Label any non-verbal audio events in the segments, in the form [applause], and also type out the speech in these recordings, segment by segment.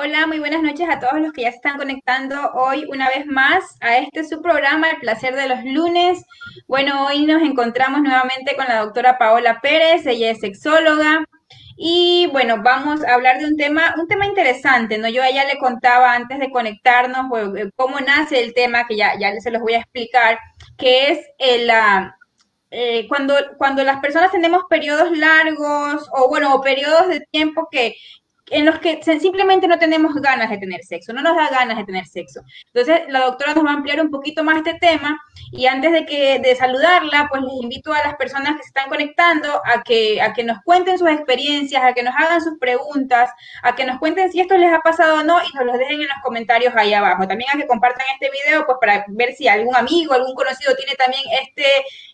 Hola, muy buenas noches a todos los que ya se están conectando hoy una vez más a este su programa, El placer de los lunes. Bueno, hoy nos encontramos nuevamente con la doctora Paola Pérez, ella es sexóloga. Y bueno, vamos a hablar de un tema, un tema interesante, ¿no? Yo a ella le contaba antes de conectarnos eh, cómo nace el tema, que ya, ya se los voy a explicar, que es el, eh, cuando, cuando las personas tenemos periodos largos o bueno, o periodos de tiempo que, en los que simplemente no tenemos ganas de tener sexo, no nos da ganas de tener sexo. Entonces, la doctora nos va a ampliar un poquito más este tema y antes de que de saludarla, pues les invito a las personas que se están conectando a que a que nos cuenten sus experiencias, a que nos hagan sus preguntas, a que nos cuenten si esto les ha pasado o no y nos lo dejen en los comentarios ahí abajo. También a que compartan este video pues para ver si algún amigo, algún conocido tiene también este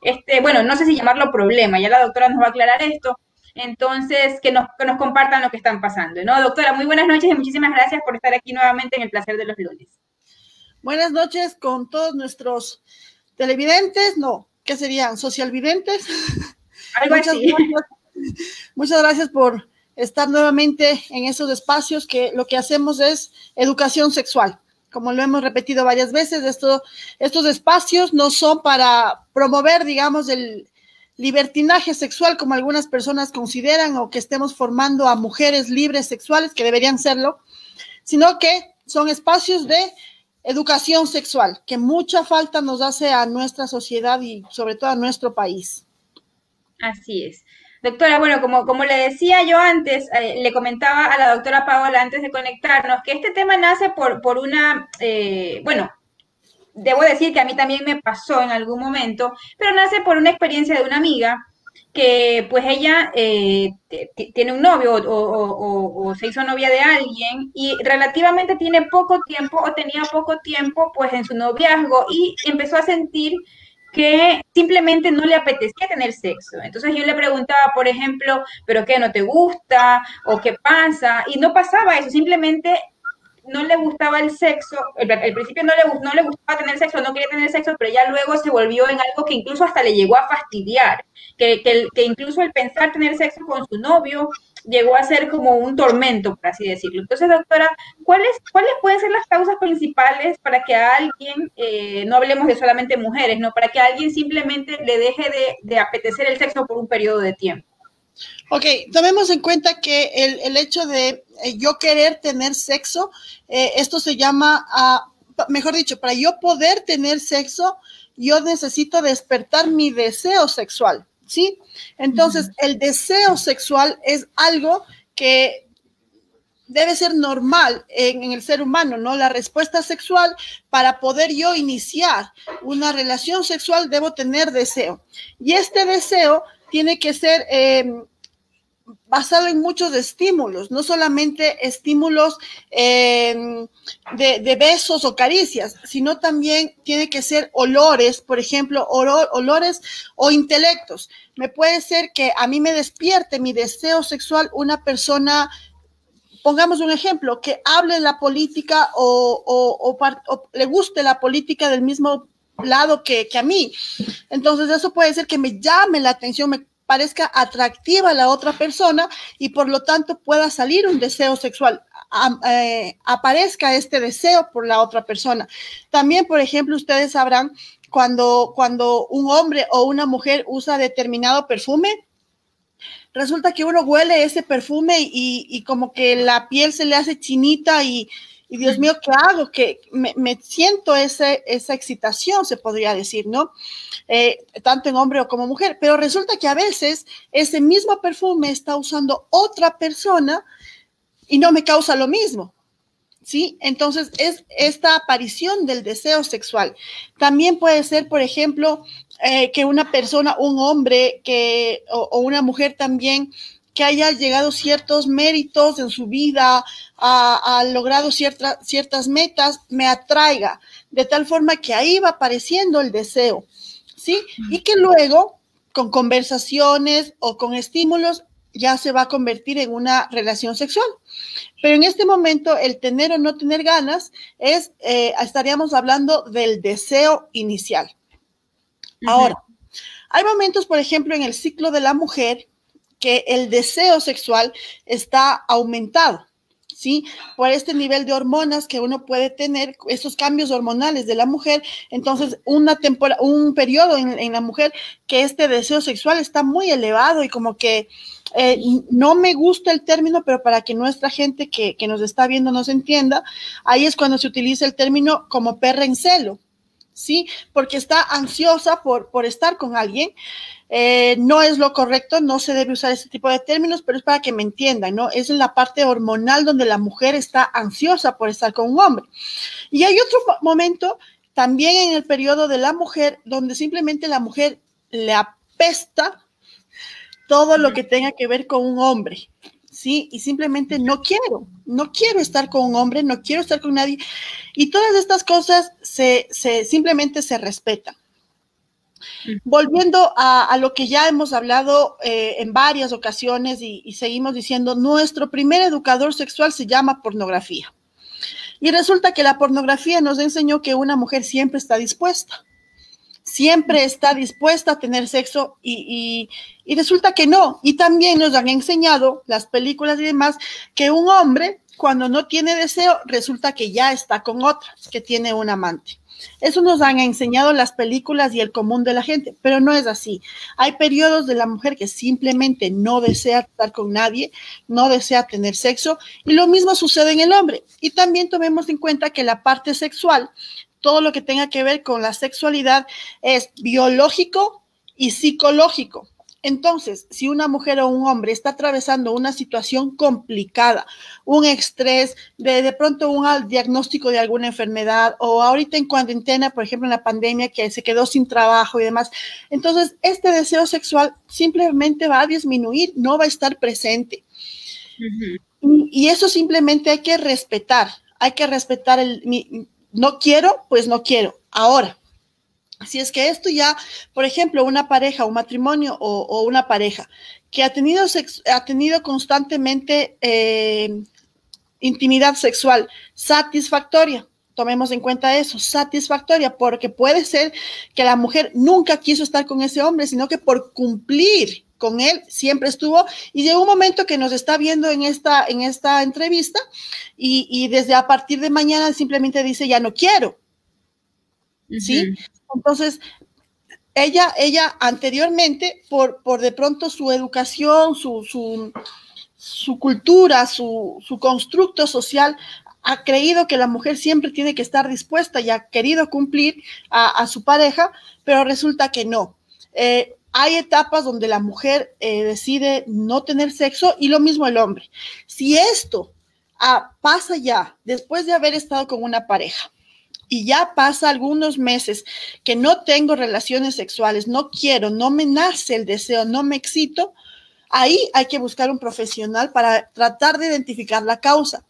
este, bueno, no sé si llamarlo problema, ya la doctora nos va a aclarar esto, entonces, que nos, que nos compartan lo que están pasando, ¿no? Doctora, muy buenas noches y muchísimas gracias por estar aquí nuevamente en el placer de los lunes. Buenas noches con todos nuestros televidentes, no, ¿qué serían? ¿Socialvidentes? [laughs] Algo muchas, así. muchas gracias por estar nuevamente en esos espacios que lo que hacemos es educación sexual. Como lo hemos repetido varias veces, esto, estos espacios no son para promover, digamos, el, libertinaje sexual, como algunas personas consideran, o que estemos formando a mujeres libres sexuales, que deberían serlo, sino que son espacios de educación sexual, que mucha falta nos hace a nuestra sociedad y sobre todo a nuestro país. Así es. Doctora, bueno, como, como le decía yo antes, eh, le comentaba a la doctora Paola antes de conectarnos, que este tema nace por, por una, eh, bueno, debo decir que a mí también me pasó en algún momento, pero nace por una experiencia de una amiga que pues ella eh, tiene un novio o, o, se hizo novia de alguien y relativamente tiene poco tiempo o tenía poco tiempo pues en su noviazgo y empezó a sentir que simplemente no le apetecía tener sexo. Entonces yo le preguntaba, por ejemplo, ¿pero qué no te gusta? ¿O qué pasa? Y no pasaba eso, simplemente no le gustaba el sexo, al principio no le, no le gustaba tener sexo, no quería tener sexo, pero ya luego se volvió en algo que incluso hasta le llegó a fastidiar, que, que, incluso el pensar tener sexo con su novio llegó a ser como un tormento, por así decirlo. Entonces, doctora, ¿cuáles, ¿cuáles pueden ser las causas principales para que a alguien, eh, no hablemos de solamente mujeres, no, para que a alguien simplemente le deje de, de apetecer el sexo por un periodo de tiempo? Ok, tomemos en cuenta que el, hecho de eh, yo querer tener sexo, eh, esto se llama, uh, mejor dicho, para yo poder tener sexo, yo necesito despertar mi deseo sexual, ¿sí? Entonces, el deseo sexual es algo que debe ser normal en, en, el ser humano, ¿no? La respuesta sexual, para poder yo iniciar una relación sexual, debo tener deseo. Y este deseo tiene que ser em, basado en muchos estímulos, no solamente estímulos em, de, besos o caricias, sino también tiene que ser olores, por ejemplo, olores o intelectos. Me puede ser que a mí me despierte mi deseo sexual una persona pongamos un ejemplo, que hable la política o, le guste la política del mismo lado que, a mí. Entonces eso puede ser que me llame la atención, me parezca atractiva a la otra persona y por lo tanto pueda salir un deseo sexual, eh, aparezca este deseo por la otra persona. También, por ejemplo, ustedes sabrán cuando, cuando un hombre o una mujer usa determinado perfume, resulta que uno huele ese perfume y, y como que la piel se le hace chinita y, y Dios mío, ¿qué hago? Que me, siento ese, esa excitación, se podría decir, ¿no? Eh, tanto en hombre o como mujer, pero resulta que a veces ese mismo perfume está usando otra persona y no me causa lo mismo. ¿Sí? Entonces es esta aparición del deseo sexual. También puede ser, por ejemplo, eh, que una persona, un hombre que, o una mujer también que haya llegado ciertos méritos en su vida, ha, logrado ciertas metas, me atraiga, de tal forma que ahí va apareciendo el deseo, ¿sí? Y que luego, con conversaciones o con estímulos, ya se va a convertir en una relación sexual. Pero en este momento, el tener o no tener ganas es, eh, estaríamos hablando del deseo inicial. Ahora, hay momentos, por ejemplo, en el ciclo de la mujer que el deseo sexual está aumentado. ¿sí? Por este nivel de hormonas que uno puede tener, esos cambios hormonales de la mujer, entonces una temporada, un periodo en, la mujer que este deseo sexual está muy elevado y como que eh, no me gusta el término, pero para que nuestra gente que, que nos está viendo nos entienda, ahí es cuando se utiliza el término como perra en celo, ¿sí? Porque está ansiosa por, por estar con alguien. Eh, no es lo correcto, no se debe usar ese tipo de términos, pero es para que me entiendan, ¿no? Es en la parte hormonal donde la mujer está ansiosa por estar con un hombre. Y hay otro momento también en el periodo de la mujer donde simplemente la mujer le apesta todo lo que tenga que ver con un hombre. ¿sí? Y simplemente no quiero, no quiero estar con un hombre, no quiero estar con nadie. Y todas estas cosas se, simplemente se respetan. Volviendo a, lo que ya hemos hablado eh, en varias ocasiones y, y, seguimos diciendo, nuestro primer educador sexual se llama pornografía. Y resulta que la pornografía nos enseñó que una mujer siempre está dispuesta siempre está dispuesta a tener sexo y, resulta que no. Y también nos han enseñado las películas y demás que un hombre cuando no tiene deseo resulta que ya está con otra, que tiene un amante. Eso nos han enseñado las películas y el común de la gente, pero no es así. Hay periodos de la mujer que simplemente no desea estar con nadie, no desea tener sexo, y lo mismo sucede en el hombre. Y también tomemos en cuenta que la parte sexual todo lo que tenga que ver con la sexualidad es biológico y psicológico. Entonces, si una mujer o un hombre está atravesando una situación complicada, un estrés, de, de pronto un diagnóstico de alguna enfermedad o ahorita en cuarentena, por ejemplo, en la pandemia que se quedó sin trabajo y demás, entonces este deseo sexual simplemente va a disminuir, no va a estar presente. y, eso simplemente hay que respetar, hay que respetar el, no quiero, pues no quiero. Ahora, si es que esto ya, por ejemplo, una pareja, un matrimonio o, una pareja que ha tenido, ha tenido constantemente eh, intimidad sexual satisfactoria, tomemos en cuenta eso, satisfactoria, porque puede ser que la mujer nunca quiso estar con ese hombre, sino que por cumplir con él siempre estuvo y llegó un momento que nos está viendo en esta, en esta entrevista y, desde a partir de mañana simplemente dice ya no quiero. ¿Sí? Entonces, ella, ella anteriormente, por, por de pronto su educación, su, su, su cultura, su, su constructo social, ha creído que la mujer siempre tiene que estar dispuesta y ha querido cumplir a, su pareja, pero resulta que no. Eh, hay etapas donde la mujer eh, decide no tener sexo y lo mismo el hombre. Si esto ah, pasa ya después de haber estado con una pareja y ya pasa algunos meses que no tengo relaciones sexuales, no quiero, no me nace el deseo, no me excito, ahí hay que buscar un profesional para tratar de identificar la causa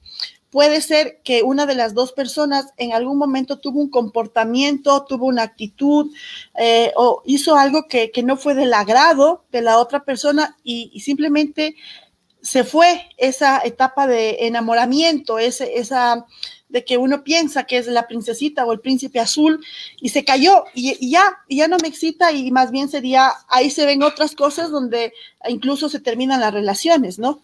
puede ser que una de las dos personas en algún momento tuvo un comportamiento, tuvo una actitud eh, o hizo algo que, no fue del agrado de la otra persona y, simplemente se fue esa etapa de enamoramiento, ese, esa de que uno piensa que es la princesita o el príncipe azul y se cayó y, y ya, y ya no me excita y más bien sería, ahí se ven otras cosas donde incluso se terminan las relaciones, ¿no?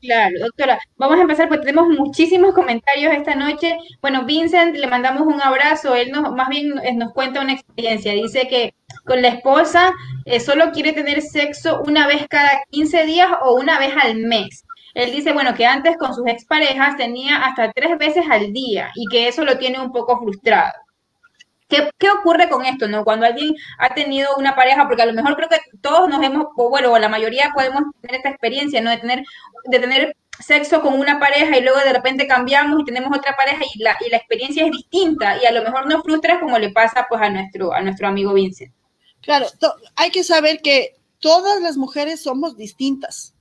Claro, doctora. Vamos a empezar porque tenemos muchísimos comentarios esta noche. Bueno, Vincent, le mandamos un abrazo. Él nos, más bien eh, nos cuenta una experiencia. Dice que con la esposa eh, solo quiere tener sexo una vez cada 15 días o una vez al mes. Él dice, bueno, que antes con sus exparejas tenía hasta tres veces al día y que eso lo tiene un poco frustrado. ¿Qué, ¿Qué, ocurre con esto, no? Cuando alguien ha tenido una pareja, porque a lo mejor creo que todos nos hemos, o bueno, la mayoría podemos tener esta experiencia, ¿no? De tener, de tener sexo con una pareja y luego de repente cambiamos y tenemos otra pareja y la, y la experiencia es distinta y a lo mejor nos frustra como le pasa pues a nuestro, a nuestro amigo Vincent. Claro, hay que saber que todas las mujeres somos distintas,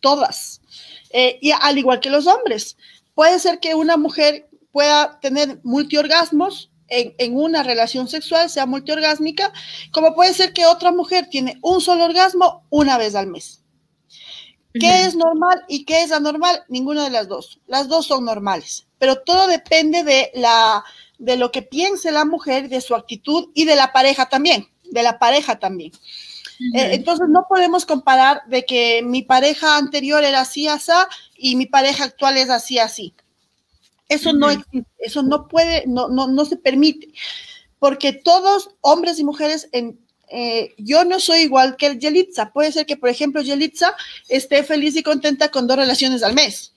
todas, eh, y al igual que los hombres. Puede ser que una mujer pueda tener multiorgasmos, en, una relación sexual sea multiorgásmica, como puede ser que otra mujer tiene un solo orgasmo una vez al mes. ¿Qué es normal y qué es anormal? Ninguna de las dos. Las dos son normales, pero todo depende de la de lo que piense la mujer, de su actitud y de la pareja también, de la pareja también. Eh, entonces no podemos comparar de que mi pareja anterior era así, así, y mi pareja actual es así, así. Eso no existe, eso no puede, no, no, no se permite, porque todos, hombres y mujeres, en, eh, yo no soy igual que el Yelitza. Puede ser que, por ejemplo, Yelitza esté feliz y contenta con dos relaciones al mes.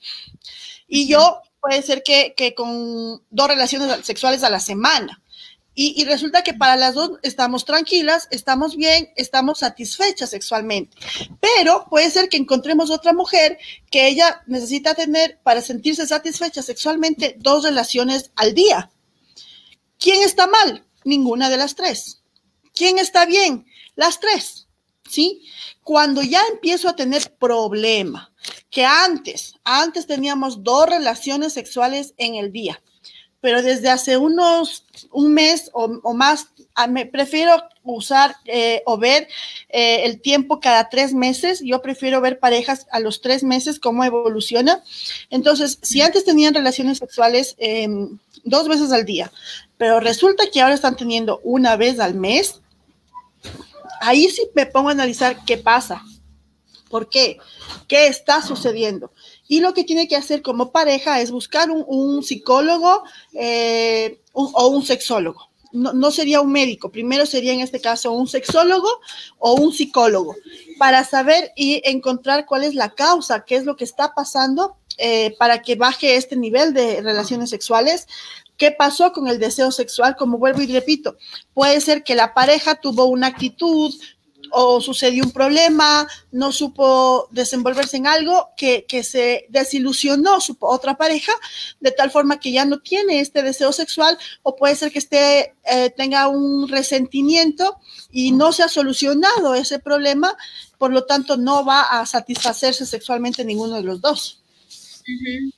Y yo puede ser que, que con dos relaciones sexuales a la semana. Y, resulta que para las dos estamos tranquilas, estamos bien, estamos satisfechas sexualmente. Pero puede ser que encontremos otra mujer que ella necesita tener para sentirse satisfecha sexualmente dos relaciones al día. ¿Quién está mal? Ninguna de las tres. ¿Quién está bien? Las tres. ¿Sí? Cuando ya empiezo a tener problema, que antes, antes teníamos dos relaciones sexuales en el día pero desde hace unos, un mes o, más, ah, me prefiero usar eh, o ver eh, el tiempo cada tres meses. Yo prefiero ver parejas a los tres meses, cómo evoluciona. Entonces, si antes tenían relaciones sexuales em, dos veces al día, pero resulta que ahora están teniendo una vez al mes, ahí sí me pongo a analizar qué pasa. ¿Por qué? ¿Qué está sucediendo? Y lo que tiene que hacer como pareja es buscar un, psicólogo eh, o un sexólogo. No, sería un médico, primero sería en este caso un sexólogo o un psicólogo para saber y encontrar cuál es la causa, qué es lo que está pasando eh, para que baje este nivel de relaciones sexuales. ¿Qué pasó con el deseo sexual? Como vuelvo y repito, puede ser que la pareja tuvo una actitud, o sucedió un problema, no supo desenvolverse en algo, que, se desilusionó su otra pareja, de tal forma que ya no tiene este deseo sexual, o puede ser que esté, eh, tenga un resentimiento y no se ha solucionado ese problema, por lo tanto no va a satisfacerse sexualmente ninguno de los dos.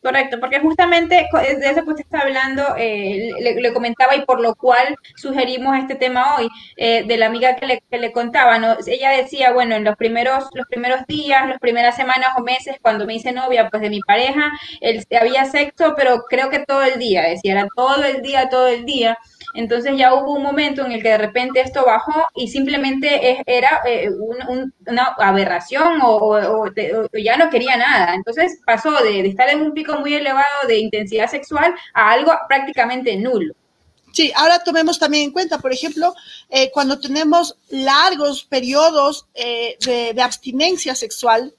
Correcto, porque justamente de eso que usted está hablando, eh, le, comentaba y por lo cual sugerimos este tema hoy, eh, de la amiga que le, que le, contaba, ¿no? Ella decía, bueno, en los primeros, los primeros días, las primeras semanas o meses, cuando me hice novia, pues de mi pareja, él, había sexo, pero creo que todo el día, decía, era todo el día, todo el día. Entonces ya hubo un momento en el que de repente esto bajó y simplemente era eh, una aberración o, ya no quería nada. Entonces pasó de, estar en un pico muy elevado de intensidad sexual a algo prácticamente nulo. Sí, ahora tomemos también en cuenta, por ejemplo, eh, cuando tenemos largos periodos eh, de, abstinencia sexual,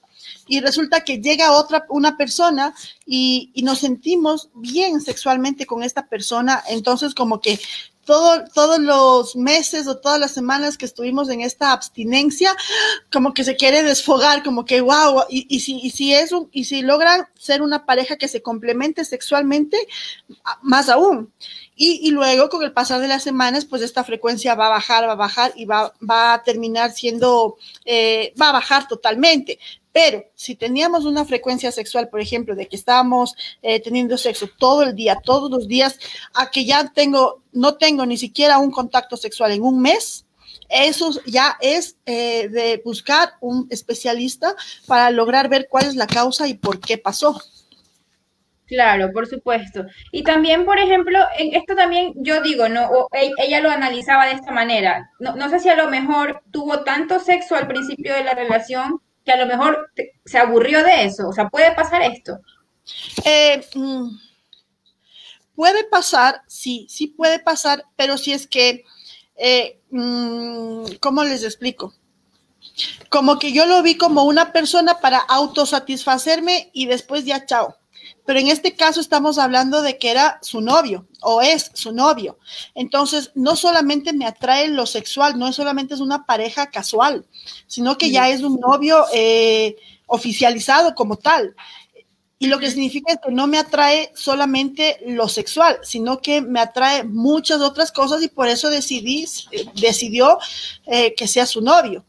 y resulta que llega otra, una persona y, nos sentimos bien sexualmente con esta persona, entonces como que todo, todos los meses o todas las semanas que estuvimos en esta abstinencia, como que se quiere desfogar, como que wow, y, si, y si es y si logran ser una pareja que se complemente sexualmente, más aún. Y, y, luego, con el pasar de las semanas, pues esta frecuencia va a bajar, va a bajar y va, va a terminar siendo, eh, va a bajar totalmente. Pero si teníamos una frecuencia sexual, por ejemplo, de que estábamos eh, teniendo sexo todo el día, todos los días, a que ya tengo, no tengo ni siquiera un contacto sexual en un mes, eso ya es eh, de buscar un especialista para lograr ver cuál es la causa y por qué pasó. Claro, por supuesto. Y también, por ejemplo, en esto también yo digo, no, e, ella lo analizaba de esta manera. No, no sé si a lo mejor tuvo tanto sexo al principio de la relación que a lo mejor se aburrió de eso. O sea, ¿puede pasar esto? Eh, mm, puede pasar, sí, sí puede pasar, pero si es que, eh, mm, ¿cómo les explico? Como que yo lo vi como una persona para autosatisfacerme y después ya chao pero en este caso estamos hablando de que era su novio o es su novio. Entonces, no solamente me atrae lo sexual, no solamente es una pareja casual, sino que ya es un novio eh, oficializado como tal. Y lo que significa que no me atrae solamente lo sexual, sino que me atrae muchas otras cosas y por eso decidí, eh, decidió eh, que sea su novio.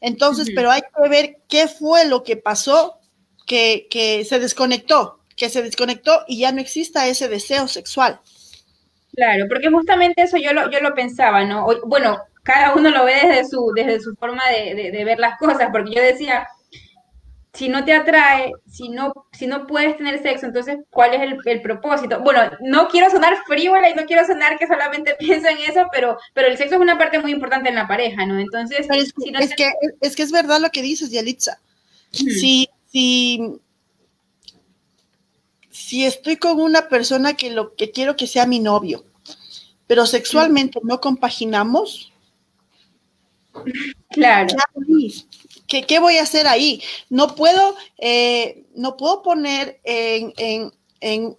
Entonces, pero hay que ver qué fue lo que pasó que, que se desconectó que se desconectó y ya no exista ese deseo sexual. Claro, porque justamente eso yo lo, yo lo pensaba, ¿no? Bueno, cada uno lo ve desde su, desde su forma de, ver las cosas, porque yo decía, si no te atrae, si no, si no puedes tener sexo, entonces, ¿cuál es el, propósito? Bueno, no quiero sonar frívola y no quiero sonar que solamente [laughs] pienso en eso, pero, pero el sexo es una parte muy importante en la pareja, ¿no? Entonces, es, que, es, que, es verdad lo que dices, Yalitza. Si, si, si estoy con una persona que lo que quiero que sea mi novio, pero sexualmente no compaginamos, Claro. ¿Qué, voy a hacer ahí? No puedo, eh, no puedo poner en,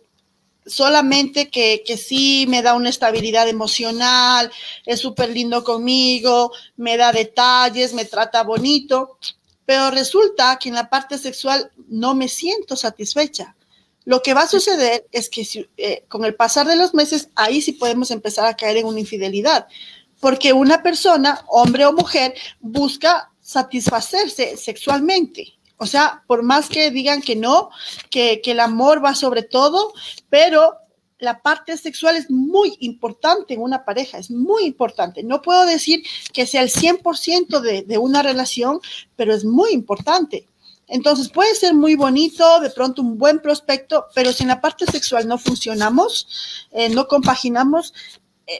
solamente que, que, sí me da una estabilidad emocional, es súper lindo conmigo, me da detalles, me trata bonito, pero resulta que en la parte sexual no me siento satisfecha. Lo que va a suceder es que eh, con el pasar de los meses, ahí sí podemos empezar a caer en una infidelidad, porque una persona, hombre o mujer, busca satisfacerse sexualmente. O sea, por más que digan que no, que, el amor va sobre todo, pero la parte sexual es muy importante en una pareja, es muy importante. No puedo decir que sea el 100% de, de una relación, pero es muy importante. Entonces puede ser muy bonito, de pronto un buen prospecto, pero si en la parte sexual no funcionamos, eh, no compaginamos,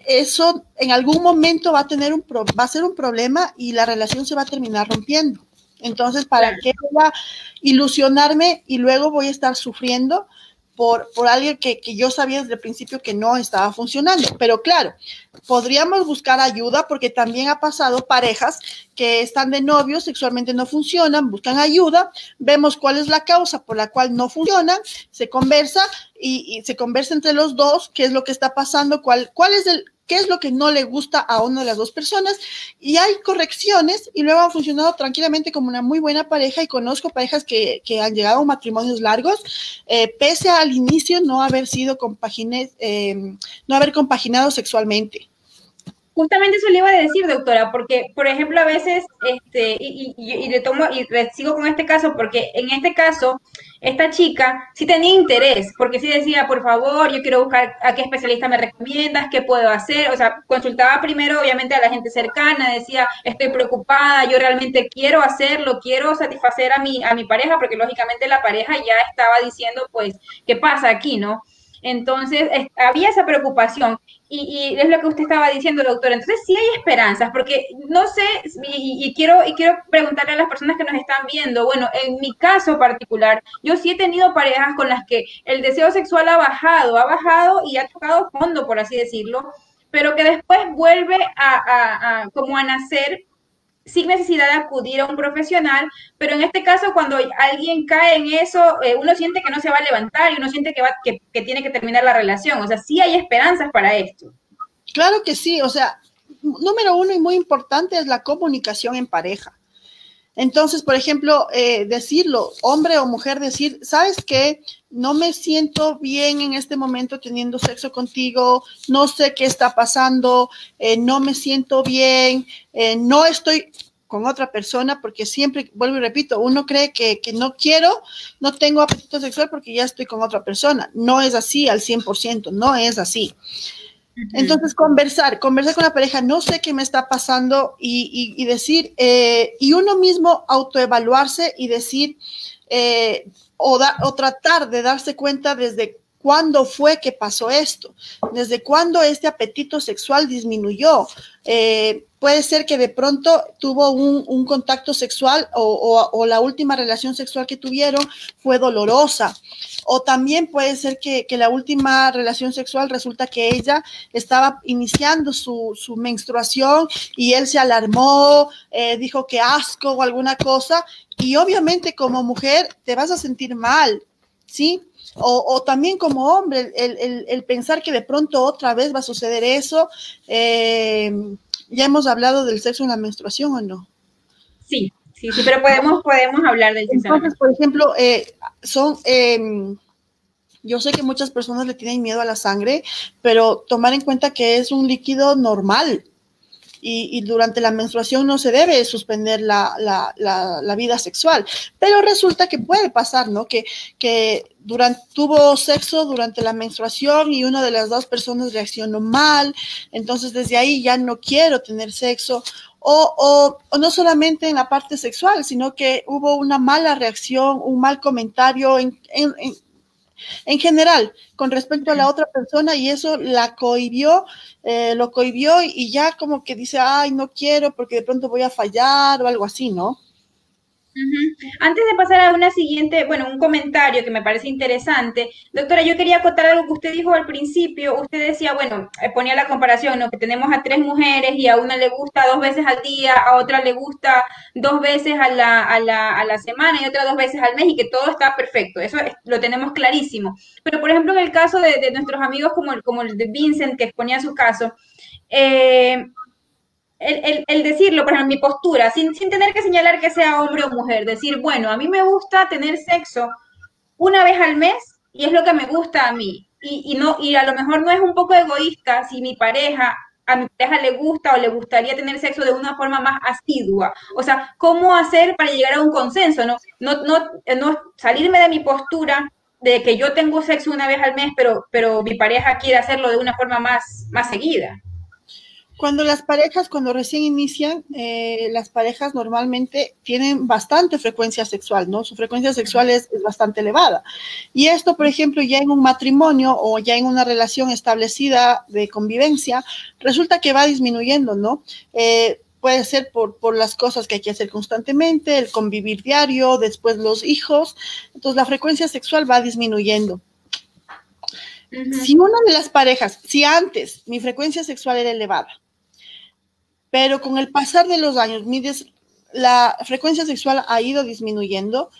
eso en algún momento va a tener un va a ser un problema y la relación se va a terminar rompiendo. Entonces, ¿para qué voy a ilusionarme y luego voy a estar sufriendo por, por alguien que, que, yo sabía desde el principio que no estaba funcionando. Pero claro, podríamos buscar ayuda porque también ha pasado parejas que están de novios, sexualmente no funcionan, buscan ayuda, vemos cuál es la causa por la cual no funcionan, se conversa y, se conversa entre los dos qué es lo que está pasando, cuál, cuál es el, qué es lo que no le gusta a una de las dos personas y hay correcciones y luego han funcionado tranquilamente como una muy buena pareja y conozco parejas que, han llegado a matrimonios largos, eh, pese al inicio no haber sido compagines, eh, no haber compaginado sexualmente. Justamente eso le iba a decir, doctora, porque, por ejemplo, a veces, este, y, y, le tomo, y sigo con este caso, porque en este caso, esta chica sí tenía interés, porque sí decía, por favor, yo quiero buscar a qué especialista me recomiendas, qué puedo hacer, o sea, consultaba primero, obviamente, a la gente cercana, decía, estoy preocupada, yo realmente quiero hacerlo, quiero satisfacer a mi, a mi pareja, porque lógicamente la pareja ya estaba diciendo, pues, ¿qué pasa aquí, no? Entonces, había esa preocupación y, es lo que usted estaba diciendo, doctor. Entonces, sí hay esperanzas, porque no sé, y, quiero, y quiero preguntarle a las personas que nos están viendo, bueno, en mi caso particular, yo sí he tenido parejas con las que el deseo sexual ha bajado, ha bajado y ha tocado fondo, por así decirlo, pero que después vuelve a, a como a nacer sin necesidad de acudir a un profesional, pero en este caso cuando alguien cae en eso, eh, uno siente que no se va a levantar y uno siente que, va, que, tiene que terminar la relación. O sea, sí hay esperanzas para esto. Claro que sí, o sea, número uno y muy importante es la comunicación en pareja. Entonces, por ejemplo, eh, decirlo, hombre o mujer, decir, ¿sabes qué? No me siento bien en este momento teniendo sexo contigo, no sé qué está pasando, eh, no me siento bien, eh, no estoy con otra persona, porque siempre, vuelvo y repito, uno cree que, que, no quiero, no tengo apetito sexual porque ya estoy con otra persona. No es así al 100%, no es así. Entonces, conversar, conversar con la pareja, no sé qué me está pasando y, decir, eh, y uno mismo autoevaluarse y decir, eh, o, o tratar de darse cuenta desde cuándo fue que pasó esto, desde cuándo este apetito sexual disminuyó. Eh, puede ser que de pronto tuvo un, contacto sexual o, la última relación sexual que tuvieron fue dolorosa. O también puede ser que, la última relación sexual resulta que ella estaba iniciando su, menstruación y él se alarmó, eh, dijo que asco o alguna cosa. Y obviamente como mujer te vas a sentir mal, ¿sí? O, también como hombre, el, pensar que de pronto otra vez va a suceder eso. Eh, ya hemos hablado del sexo en la menstruación o no? Sí, sí, sí, pero podemos, podemos hablar del sexo. Entonces, por ejemplo, eh, son... Em, yo sé que muchas personas le tienen miedo a la sangre, pero tomar en cuenta que es un líquido normal, y, durante la menstruación no se debe suspender la, vida sexual. Pero resulta que puede pasar, ¿no? Que, que durante, tuvo sexo durante la menstruación y una de las dos personas reaccionó mal, entonces desde ahí ya no quiero tener sexo o, no solamente en la parte sexual, sino que hubo una mala reacción, un mal comentario en, en, general con respecto a la otra persona y eso la cohibió, eh, lo cohibió y ya como que dice, ay, no quiero porque de pronto voy a fallar o algo así, ¿no? Antes de pasar a una siguiente, bueno, un comentario que me parece interesante, doctora, yo quería acotar algo que usted dijo al principio. Usted decía, bueno, eh, ponía la comparación, ¿no? Que tenemos a tres mujeres y a una le gusta dos veces al día, a otra le gusta dos veces a la, a la, a la semana y otra dos veces al mes y que todo está perfecto. Eso lo tenemos clarísimo. Pero, por ejemplo, en el caso de, de nuestros amigos como el, como el de Vincent, que exponía su caso, eh, el, decirlo, por ejemplo, mi postura, sin, sin tener que señalar que sea hombre o mujer, decir, bueno, a mí me gusta tener sexo una vez al mes y es lo que me gusta a mí. Y, no, y a lo mejor no es un poco egoísta si mi pareja, a mi pareja le gusta o le gustaría tener sexo de una forma más asidua. O sea, ¿cómo hacer para llegar a un consenso? No, no, no, no salirme de mi postura de que yo tengo sexo una vez al mes, pero, pero mi pareja quiere hacerlo de una forma más, más seguida. Cuando las parejas, cuando recién inician, eh, las parejas normalmente tienen bastante frecuencia sexual, ¿no? Su frecuencia sexual es, bastante elevada. Y esto, por ejemplo, ya en un matrimonio o ya en una relación establecida de convivencia, resulta que va disminuyendo, ¿no? Eh, puede ser por, por, las cosas que hay que hacer constantemente, el convivir diario, después los hijos. Entonces, la frecuencia sexual va disminuyendo. Si una de las parejas, si antes mi frecuencia sexual era elevada, pero con el pasar de los años, la frecuencia sexual ha ido disminuyendo,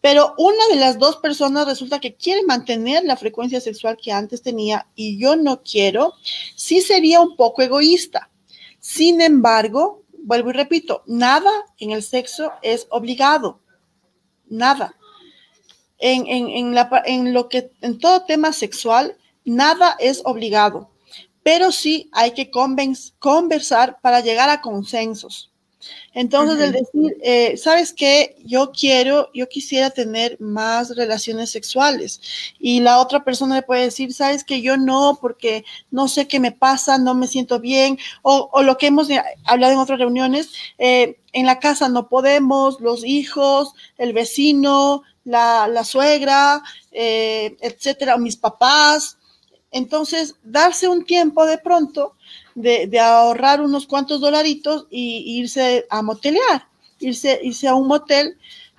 pero una de las dos personas resulta que quiere mantener la frecuencia sexual que antes tenía y yo no quiero, sí sería un poco egoísta. Sin embargo, vuelvo y repito, nada en el sexo es obligado, nada. En, en lo que, en todo tema sexual, nada es obligado pero sí hay que conversar para llegar a consensos. Entonces, el decir, eh, ¿sabes qué? Yo quiero, yo quisiera tener más relaciones sexuales. Y la otra persona le puede decir, ¿sabes que Yo no, porque no sé qué me pasa, no me siento bien. O, lo que hemos hablado en otras reuniones, eh, en la casa no podemos, los hijos, el vecino, la, suegra, eh, etcétera, mis papás. Entonces, darse un tiempo de pronto de, ahorrar unos cuantos dolaritos y, irse a motelear, irse, irse a un motel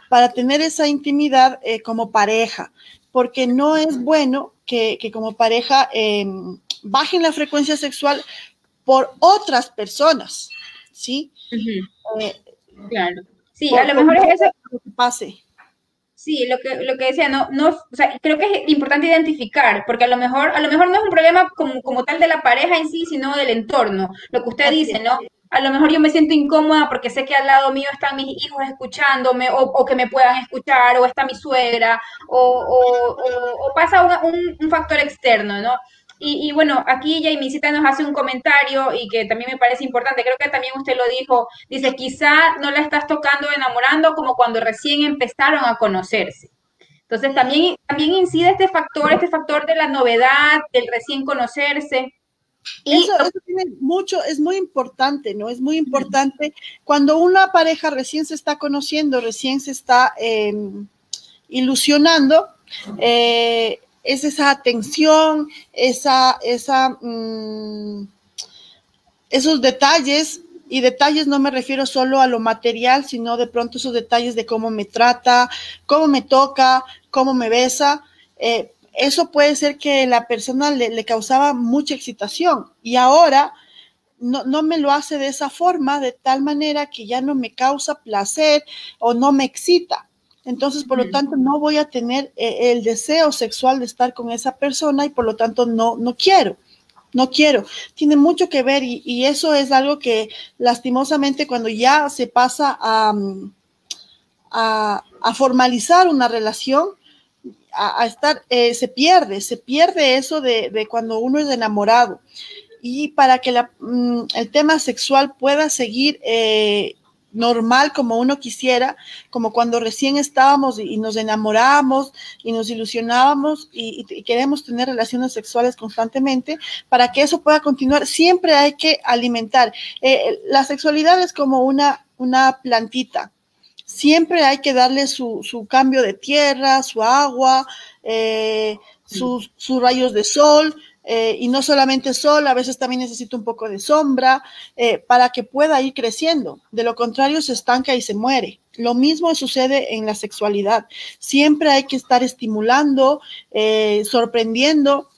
para tener esa intimidad eh, como pareja, porque no es bueno que, como pareja em, bajen la frecuencia sexual por otras personas, ¿sí? Eh, claro. Sí, a lo mejor es eso. Que pase. Sí, lo que, lo que decía, no, no, o sea, creo que es importante identificar, porque a lo mejor, a lo mejor no es un problema como, como tal de la pareja en sí, sino del entorno, lo que usted dice, ¿no? A lo mejor yo me siento incómoda porque sé que al lado mío están mis hijos escuchándome, o, o que me puedan escuchar, o está mi suegra, o, o, o pasa un, un factor externo, ¿no? Y, bueno, aquí Jaimisita nos hace un comentario y que también me parece importante, creo que también usted lo dijo, dice, quizá no la estás tocando enamorando como cuando recién empezaron a conocerse. Entonces también, también incide este factor, este factor de la novedad, del recién conocerse. Y eso, tiene mucho, es muy importante, ¿no? Es muy importante cuando una pareja recién se está conociendo, recién se está em, ilusionando, eh, es esa atención, esa, esa, mm, esos detalles, y detalles no me refiero solo a lo material, sino de pronto esos detalles de cómo me trata, cómo me toca, cómo me besa. Eh, eso puede ser que la persona le, le causaba mucha excitación y ahora no, no, me lo hace de esa forma, de tal manera que ya no me causa placer o no me excita. Entonces, por lo tanto, no voy a tener eh, el deseo sexual de estar con esa persona y por lo tanto no, no quiero. No quiero. Tiene mucho que ver y, eso es algo que lastimosamente cuando ya se pasa a, mm, a, formalizar una relación, a, estar, eh, se pierde, se pierde eso de, de, cuando uno es enamorado. Y para que la, mm, el tema sexual pueda seguir eh, normal como uno quisiera, como cuando recién estábamos y, nos enamoramos y nos ilusionábamos y, queremos tener relaciones sexuales constantemente, para que eso pueda continuar, siempre hay que alimentar. Eh, la sexualidad es como una, una plantita. Siempre hay que darle su, su cambio de tierra, su agua, eh, sus, sus rayos de sol, eh, y no solamente sol, a veces también necesita un poco de sombra eh, para que pueda ir creciendo. De lo contrario, se estanca y se muere. Lo mismo sucede en la sexualidad. Siempre hay que estar estimulando, eh, sorprendiendo,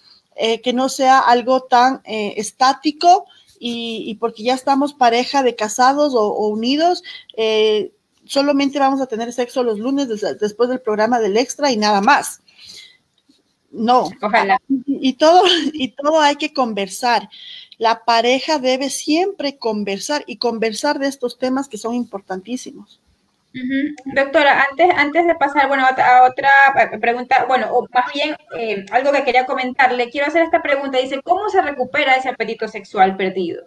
que no sea algo tan estático y, porque ya estamos pareja de casados o unidos solamente vamos a tener sexo los lunes después del programa del extra y nada más. No. Ojalá. Y, todo, y todo hay que conversar. La pareja debe siempre conversar y conversar de estos temas que son importantísimos. Doctora, antes, antes de pasar bueno, a otra pregunta, bueno, o más bien eh, algo que quería comentarle, quiero hacer esta pregunta. Dice, ¿cómo se recupera ese apetito sexual perdido?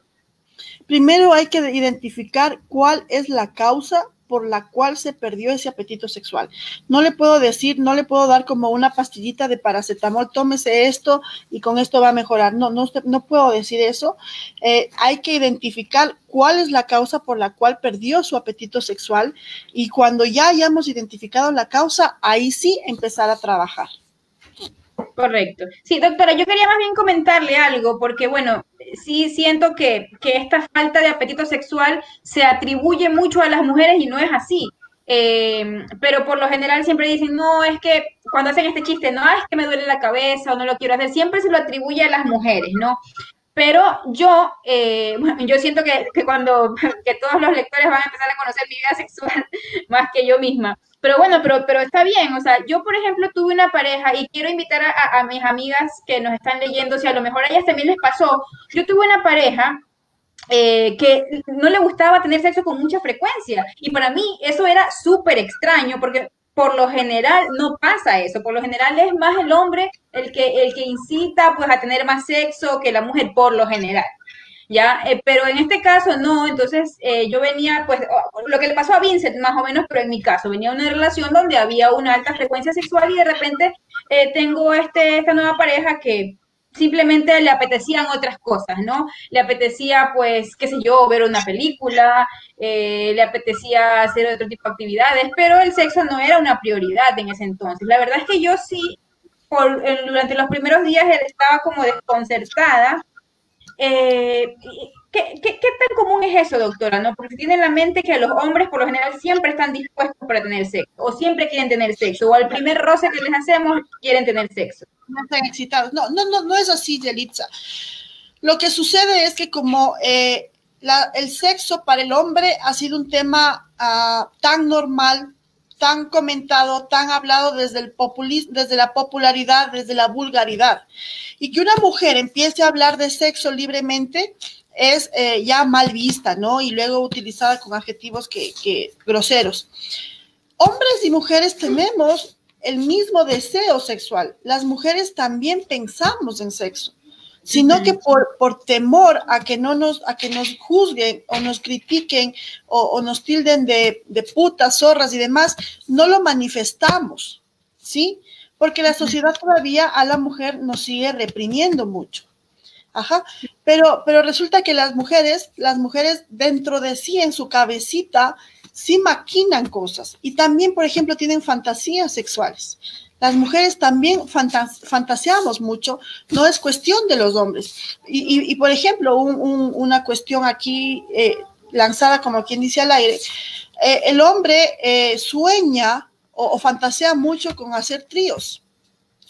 Primero hay que identificar cuál es la causa por la cual se perdió ese apetito sexual. No le puedo decir, no le puedo dar como una pastillita de paracetamol, tómese esto y con esto va a mejorar. No, no, no puedo decir eso. Eh, hay que identificar cuál es la causa por la cual perdió su apetito sexual y cuando ya hayamos identificado la causa, ahí sí empezar a trabajar. Correcto. Sí, doctora, yo quería más bien comentarle algo, porque bueno, sí siento que, que esta falta de apetito sexual se atribuye mucho a las mujeres y no es así. Eh, pero por lo general siempre dicen, no, es que cuando hacen este chiste, no, es que me duele la cabeza o no lo quiero hacer, siempre se lo atribuye a las mujeres, ¿no? Pero yo, eh, [laughs] yo siento que, que cuando [laughs] que todos los lectores van a empezar a conocer mi vida sexual [laughs] más que yo misma. Pero bueno, pero, pero está bien. O sea, yo, por ejemplo, tuve una pareja y quiero invitar a, mis amigas que nos están leyendo, si a lo mejor a ellas también les pasó. Yo tuve una pareja eh, que no le gustaba tener sexo con mucha frecuencia. Y para mí eso era súper extraño porque por lo general no pasa eso. Por lo general es más el hombre el que, el que incita pues a tener más sexo que la mujer por lo general. ¿Ya? Eh, pero en este caso no, entonces eh, yo venía, pues, lo que le pasó a Vincent más o menos, pero en mi caso, venía una relación donde había una alta frecuencia sexual y de repente eh, tengo este, esta nueva pareja que simplemente le apetecían otras cosas, ¿no? Le apetecía, pues, qué sé yo, ver una película, le apetecía hacer otro tipo de actividades, pero el sexo no era una prioridad en ese entonces. La verdad es que yo sí, por, durante los primeros días estaba como desconcertada eh, ¿qué, tan común es eso, doctora? ¿no? Porque tiene en la mente que los hombres por lo general siempre están dispuestos para tener sexo, o siempre quieren tener sexo, o al primer roce que les hacemos quieren tener sexo. No están excitados. No, no, no, no es así, Yelitza. Lo que sucede es que como eh, el sexo para el hombre ha sido un tema ah, tan normal, tan comentado, tan hablado desde el populismo, desde la popularidad, desde la vulgaridad. Y que una mujer empiece a hablar de sexo libremente es eh, ya mal vista, ¿no? Y luego utilizada con adjetivos que, que groseros. Hombres y mujeres tenemos el mismo deseo sexual. Las mujeres también pensamos en sexo sino que por, por temor a que no nos, a que nos juzguen o nos critiquen o, nos tilden de, de, putas, zorras y demás, no lo manifestamos, ¿sí? Porque la sociedad todavía a la mujer nos sigue reprimiendo mucho. Ajá, pero, pero resulta que las mujeres, las mujeres dentro de sí, en su cabecita, sí maquinan cosas y también, por ejemplo, tienen fantasías sexuales. Las mujeres también fantaseamos mucho, no es cuestión de los hombres. Y, por ejemplo, una cuestión aquí eh, lanzada como quien dice al aire, eh, el hombre eh, sueña o, fantasea mucho con hacer tríos.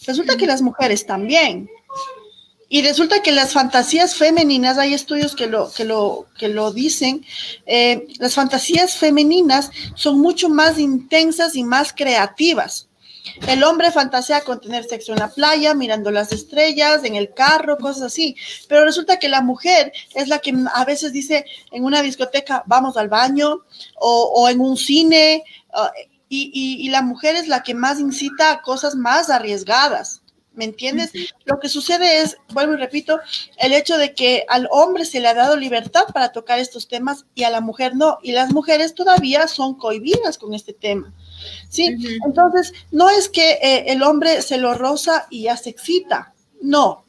Resulta que las mujeres también. Y resulta que las fantasías femeninas, hay estudios que lo, que lo, que lo dicen, las fantasías femeninas son mucho más intensas y más creativas. El hombre fantasea con tener sexo en la playa, mirando las estrellas, en el carro, cosas así. Pero resulta que la mujer es la que a veces dice en una discoteca, vamos al baño, o, en un cine, y, la mujer es la que más incita a cosas más arriesgadas. ¿Me entiendes? Lo que sucede es, vuelvo y repito, el hecho de que al hombre se le ha dado libertad para tocar estos temas y a la mujer no. Y las mujeres todavía son cohibidas con este tema. ¿Sí? Entonces, no es que eh, el hombre se lo roza y ya se excita. No,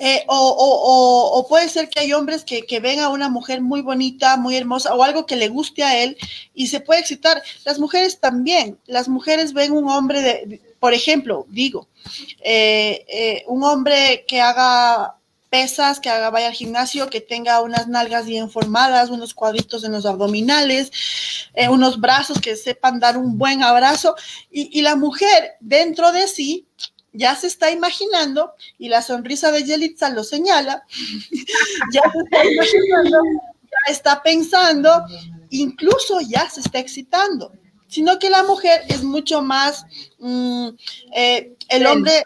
eh, o, puede ser que hay hombres que, ven a una mujer muy bonita, muy hermosa, o algo que le guste a él y se puede excitar. Las mujeres también, las mujeres ven un hombre de, por ejemplo, digo, eh, un hombre que haga pesas, que haga, vaya al gimnasio, que tenga unas nalgas bien formadas, unos cuadritos en los abdominales, unos brazos que sepan dar un buen abrazo. Y, y la mujer dentro de sí ya se está imaginando, y la sonrisa de Yelitza lo señala, [laughs] ya se está imaginando, ya está pensando, incluso ya se está excitando, sino que la mujer es mucho más, mm, eh, el hombre,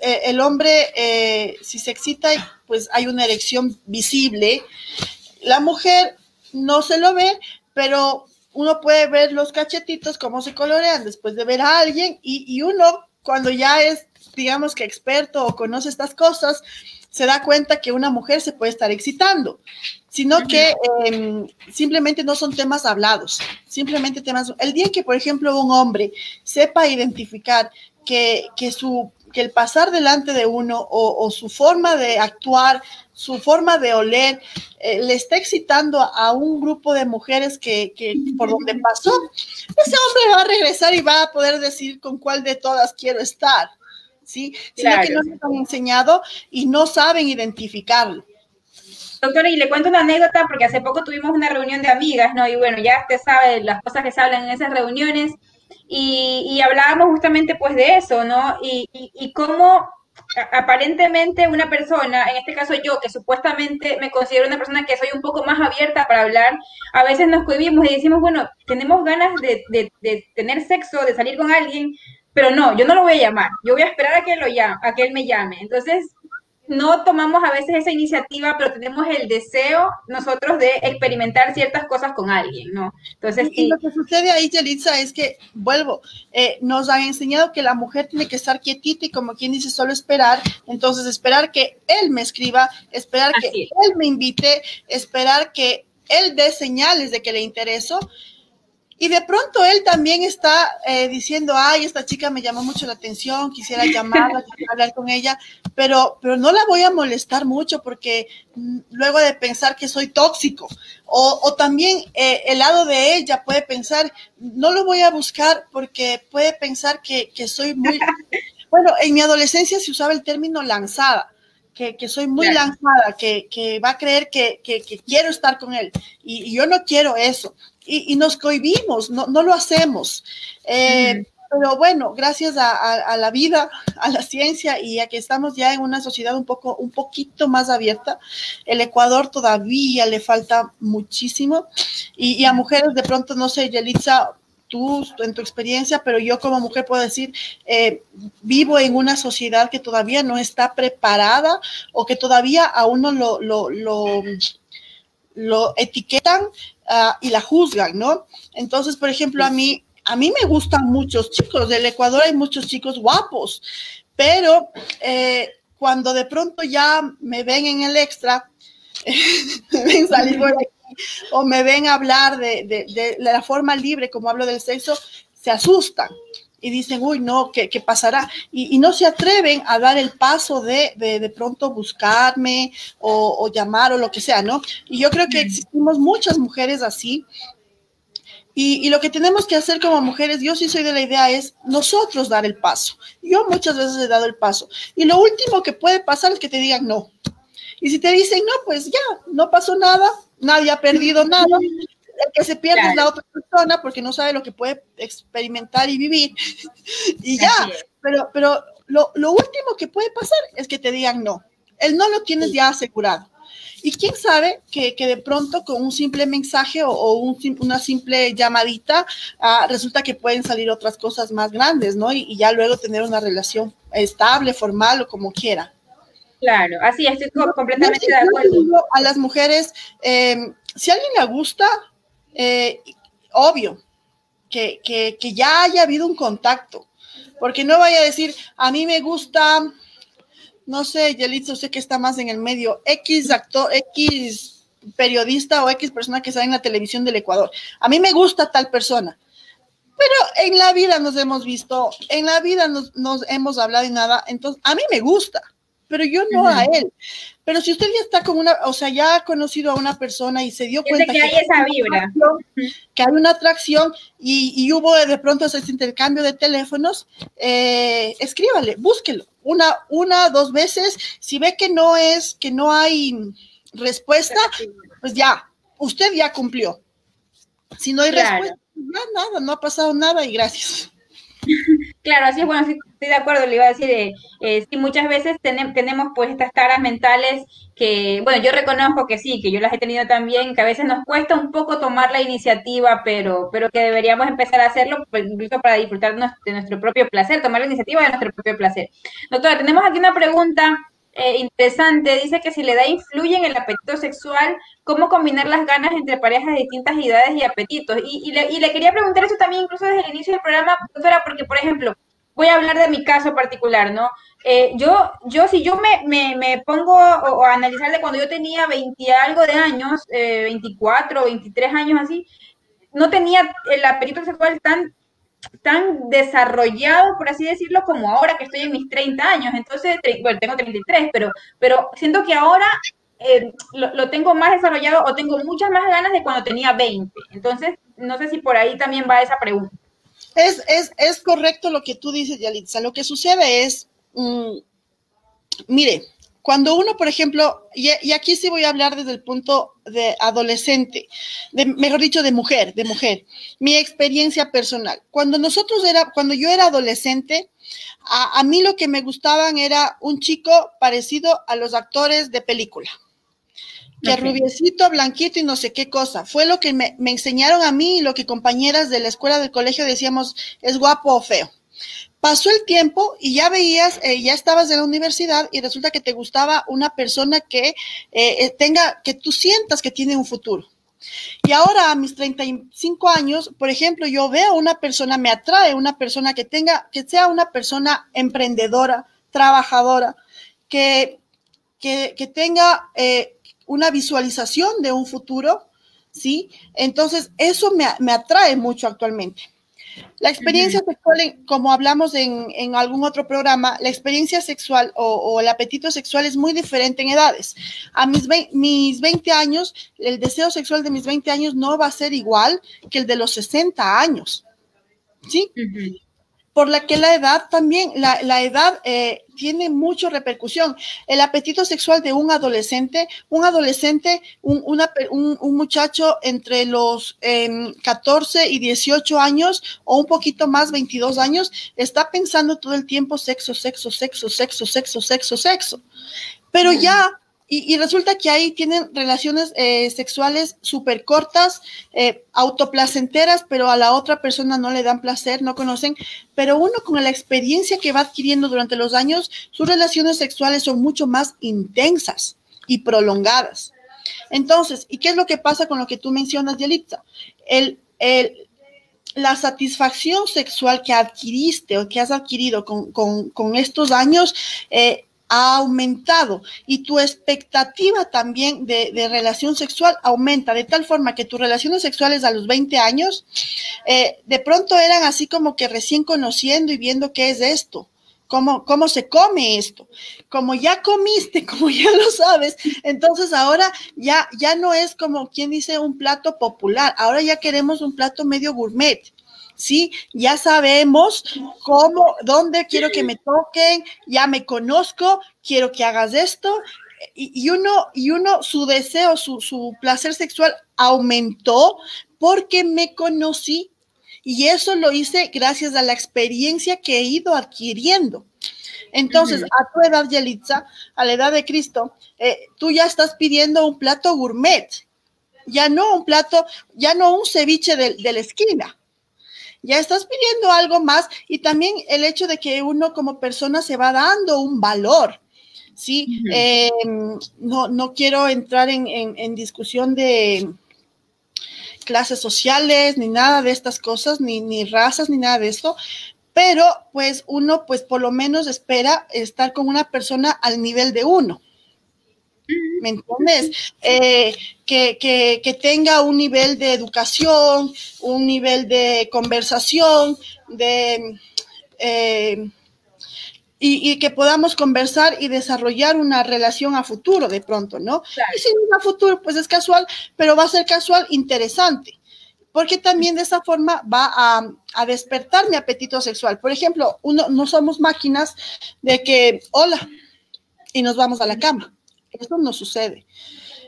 eh, el hombre, eh, si se excita, pues hay una erección visible, la mujer no se lo ve, pero uno puede ver los cachetitos, cómo se colorean después de ver a alguien, y, y uno cuando ya es digamos que experto o conoce estas cosas, se da cuenta que una mujer se puede estar excitando, sino que em, simplemente no son temas hablados, simplemente temas... El día que, por ejemplo, un hombre sepa identificar que, que su que el pasar delante de uno o, su forma de actuar, su forma de oler, eh, le está excitando a un grupo de mujeres que, que, por donde pasó, ese hombre va a regresar y va a poder decir con cuál de todas quiero estar. ¿sí? Sino que no les han enseñado y no saben identificarlo. Doctora, y le cuento una anécdota porque hace poco tuvimos una reunión de amigas, ¿no? Y bueno, ya usted sabe las cosas que se hablan en esas reuniones y, hablábamos justamente pues de eso, ¿no? Y, y, cómo aparentemente una persona, en este caso yo, que supuestamente me considero una persona que soy un poco más abierta para hablar, a veces nos cohibimos y decimos, bueno, tenemos ganas de, de, de tener sexo, de salir con alguien, pero no, yo no lo voy a llamar, yo voy a esperar a que, lo a que él me llame. Entonces, no tomamos a veces esa iniciativa, pero tenemos el deseo nosotros de experimentar ciertas cosas con alguien, ¿no? Entonces, y, lo que sucede ahí, Yelitza, es que, vuelvo, eh, nos han enseñado que la mujer tiene que estar quietita y como quien dice, solo esperar, entonces esperar que él me escriba, esperar que él me invite, esperar que él dé señales de que le intereso. Y de pronto él también está eh, diciendo, ay, esta chica me llamó mucho la atención, quisiera llamarla, quisiera [laughs] hablar con ella, pero, pero no la voy a molestar mucho porque mm, luego de pensar que soy tóxico. O, o también eh, el lado de ella puede pensar, no lo voy a buscar porque puede pensar que, que soy muy... [laughs] Bueno, en mi adolescencia se usaba el término lanzada. Que, que, soy muy lanzada, que, que, va a creer que, que, quiero estar con él. Y, y, yo no quiero eso y, nos cohibimos, no, no lo hacemos. Eh, pero bueno, gracias a, la vida, a la ciencia y a que estamos ya en una sociedad un poco, un poquito más abierta, el Ecuador todavía le falta muchísimo y, a mujeres de pronto, no sé, Yelitza, tú en tu experiencia, pero yo como mujer puedo decir, eh, vivo en una sociedad que todavía no está preparada o que todavía a uno lo, lo, lo, etiquetan Ah, y la juzgan, ¿no? Entonces, por ejemplo, a mí, a mí me gustan muchos chicos, del Ecuador hay muchos chicos guapos, pero eh, cuando de pronto ya me ven en el extra, [laughs] me ven salir por aquí, o me ven hablar de, de la forma libre como hablo del sexo, se asustan y dicen, uy, no, ¿qué, qué pasará? Y, no se atreven a dar el paso de de, pronto buscarme o, llamar o lo que sea, ¿no? Y yo creo que existimos muchas mujeres así. Y, lo que tenemos que hacer como mujeres, yo sí soy de la idea, es nosotros dar el paso. Yo muchas veces he dado el paso. Y lo último que puede pasar es que te digan no. Y si te dicen no, pues ya, no pasó nada, nadie ha perdido nada el que se pierde es la otra persona porque no sabe lo que puede experimentar y vivir. [laughs] y ya, pero, pero lo, lo, último que puede pasar es que te digan no. El no lo tienes ya asegurado. Y quién sabe que, que de pronto con un simple mensaje o, o un, una simple llamadita ah, resulta que pueden salir otras cosas más grandes, ¿no? Y, y, ya luego tener una relación estable, formal o como quiera. Claro, así estoy completamente de acuerdo. A las mujeres, eh, si a alguien le gusta, eh, obvio, que, que, ya haya habido un contacto. Porque no vaya a decir, a mí me gusta, no sé, Yelitza, usted que está más en el medio, X actor, X periodista o X persona que está en la televisión del Ecuador. A mí me gusta tal persona. Pero en la vida nos hemos visto, en la vida nos, nos hemos hablado y nada, entonces a mí me gusta pero yo no a él. Pero si usted ya está con una, o sea, ya ha conocido a una persona y se dio cuenta que, hay esa vibra, que hay una atracción y, y hubo de pronto ese intercambio de teléfonos, eh, escríbale, búsquelo una, una, dos veces. Si ve que no es, que no hay respuesta, pues ya, usted ya cumplió. Si no hay respuesta, ya nada, no ha pasado nada y gracias. [laughs] Claro, así es, bueno, sí, estoy de acuerdo, le iba a decir, eh, eh, sí, muchas veces tenemos pues estas taras mentales que, bueno, yo reconozco que sí, que yo las he tenido también, que a veces nos cuesta un poco tomar la iniciativa, pero, pero que deberíamos empezar a hacerlo, pues, incluso para disfrutar de nuestro propio placer, tomar la iniciativa de nuestro propio placer. Doctora, tenemos aquí una pregunta eh, interesante, dice que si la edad influye en el apetito sexual, ¿cómo combinar las ganas entre parejas de distintas edades y apetitos? Y, le, y le, quería preguntar eso también incluso desde el inicio del programa, doctora, porque, por ejemplo, voy a hablar de mi caso particular, ¿no? Eh, yo, yo, si yo me, me, me pongo a, analizar de cuando yo tenía 20 algo de años, eh, 24, 23 años así, no tenía el apetito sexual tan tan desarrollado, por así decirlo, como ahora que estoy en mis 30 años. Entonces, bueno, tengo 33, pero, pero siento que ahora eh, lo, tengo más desarrollado o tengo muchas más ganas de cuando tenía 20. Entonces, no sé si por ahí también va esa pregunta. Es, es, es correcto lo que tú dices, Yalitza. Lo que sucede es, mm, mire, cuando uno, por ejemplo, y, aquí sí voy a hablar desde el punto de adolescente, de, mejor dicho, de mujer, de mujer, mi experiencia personal. Cuando nosotros era, cuando yo era adolescente, a, mí lo que me gustaban era un chico parecido a los actores de película. Que rubiecito, blanquito y no sé qué cosa. Fue lo que me, me enseñaron a mí y lo que compañeras de la escuela del colegio decíamos, es guapo o feo. Pasó el tiempo y ya veías, eh, ya estabas en la universidad y resulta que te gustaba una persona que eh, eh, tenga, que tú sientas que tiene un futuro. Y ahora a mis 35 años, por ejemplo, yo veo una persona, me atrae una persona que tenga, que sea una persona emprendedora, trabajadora, que, que, tenga una visualización de un futuro, ¿sí? Entonces, eso me, me atrae mucho actualmente. La experiencia sexual, como hablamos en, algún otro programa, la experiencia sexual o, el apetito sexual es muy diferente en edades. A mis, mis 20 años, el deseo sexual de mis 20 años no va a ser igual que el de los 60 años. ¿Sí? Por la que la edad también, la, edad eh, tiene mucha repercusión. El apetito sexual de un adolescente, un adolescente, un, un, muchacho entre los 14 em, y 18 años o un poquito más, 22 años, está pensando todo el tiempo sexo, sexo, sexo, sexo, sexo, sexo, sexo. Pero ya y, resulta que ahí tienen relaciones eh, sexuales súper cortas, eh, autoplacenteras, pero a la otra persona no le dan placer, no conocen. Pero uno con la experiencia que va adquiriendo durante los años, sus relaciones sexuales son mucho más intensas y prolongadas. Entonces, ¿y qué es lo que pasa con lo que tú mencionas, Yelitza? El, el, la satisfacción sexual que adquiriste o que has adquirido con, con, con estos años eh, ha aumentado y tu expectativa también de, relación sexual aumenta, de tal forma que tus relaciones sexuales a los 20 años eh, de pronto eran así como que recién conociendo y viendo qué es esto. Cómo, cómo se come esto. Como ya comiste, [laughs] como ya lo sabes, entonces ahora ya, ya no es como quien dice un plato popular, ahora ya queremos un plato medio gourmet. ¿Sí? Ya sabemos cómo, dónde quiero que me toquen, ya me conozco, quiero que hagas esto. Y, uno, y uno, su deseo, su, su placer sexual aumentó porque me conocí. Y eso lo hice gracias a la experiencia que he ido adquiriendo. Entonces, a tu edad, Yelitza, a la edad de Cristo, eh, tú ya estás pidiendo un plato gourmet, ya no un plato, ya no un ceviche de, de la esquina, ya estás pidiendo algo más y también el hecho de que uno como persona se va dando un valor. Sí, em, no, no, quiero entrar en, en, discusión de clases sociales, ni nada de estas cosas, ni, ni razas, ni nada de esto, pero pues uno pues por lo menos espera estar con una persona al nivel de uno. ¿Me entiendes? Eh, que, que, tenga un nivel de educación, un nivel de conversación, de eh, y, que podamos conversar y desarrollar una relación a futuro de pronto, ¿no? Y si no a futuro, pues es casual, pero va a ser casual interesante, porque también de esa forma va a, a despertar mi apetito sexual. Por ejemplo, uno, no somos máquinas de que, hola, y nos vamos a la cama. Eso no sucede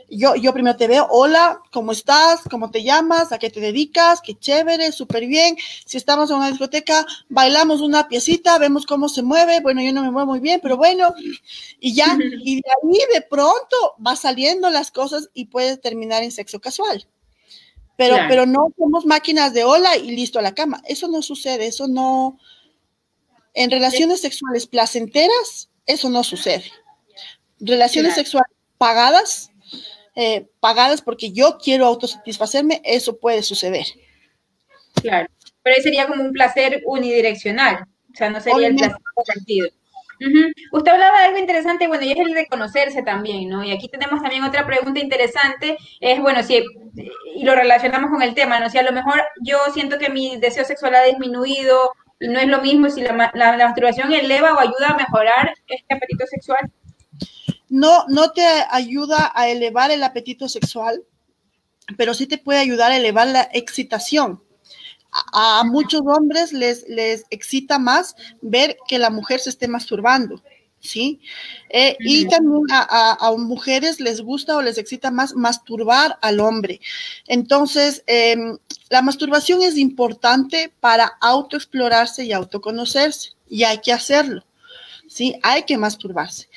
yo, yo primero te veo, hola, ¿cómo estás? ¿Cómo te llamas? ¿A qué te dedicas? Qué chévere, súper bien. Si estamos en una discoteca, bailamos una piecita, vemos cómo se mueve. Bueno, yo no me muevo muy bien, pero bueno, y ya, [laughs] y de ahí de pronto va saliendo las cosas y puede terminar en sexo casual. Pero, pero no somos máquinas de hola y listo a la cama. Eso no sucede, eso no. En relaciones sexuales placenteras, eso no sucede. Relaciones sexuales pagadas, eh, pagadas porque yo quiero autosatisfacerme, eso puede suceder. Claro, pero ahí sería como un placer unidireccional, o sea, no sería el placer compartido. Usted hablaba de algo interesante, bueno, y es el de conocerse también, ¿no? Y aquí tenemos también otra pregunta interesante, es, bueno, si, y lo relacionamos con el tema, ¿no? Si a lo mejor yo siento que mi deseo sexual ha disminuido y no es lo mismo si la, la masturbación eleva o ayuda a mejorar este apetito sexual no, no te ayuda a elevar el apetito sexual, pero sí te puede ayudar a elevar la excitación. A, muchos hombres les, les excita más ver que la mujer se esté masturbando. ¿sí? Eh, y también a, mujeres les gusta o les excita más masturbar al hombre. Entonces, em, la masturbación es importante para autoexplorarse y autoconocerse, y hay que hacerlo, ¿sí? Hay que masturbarse.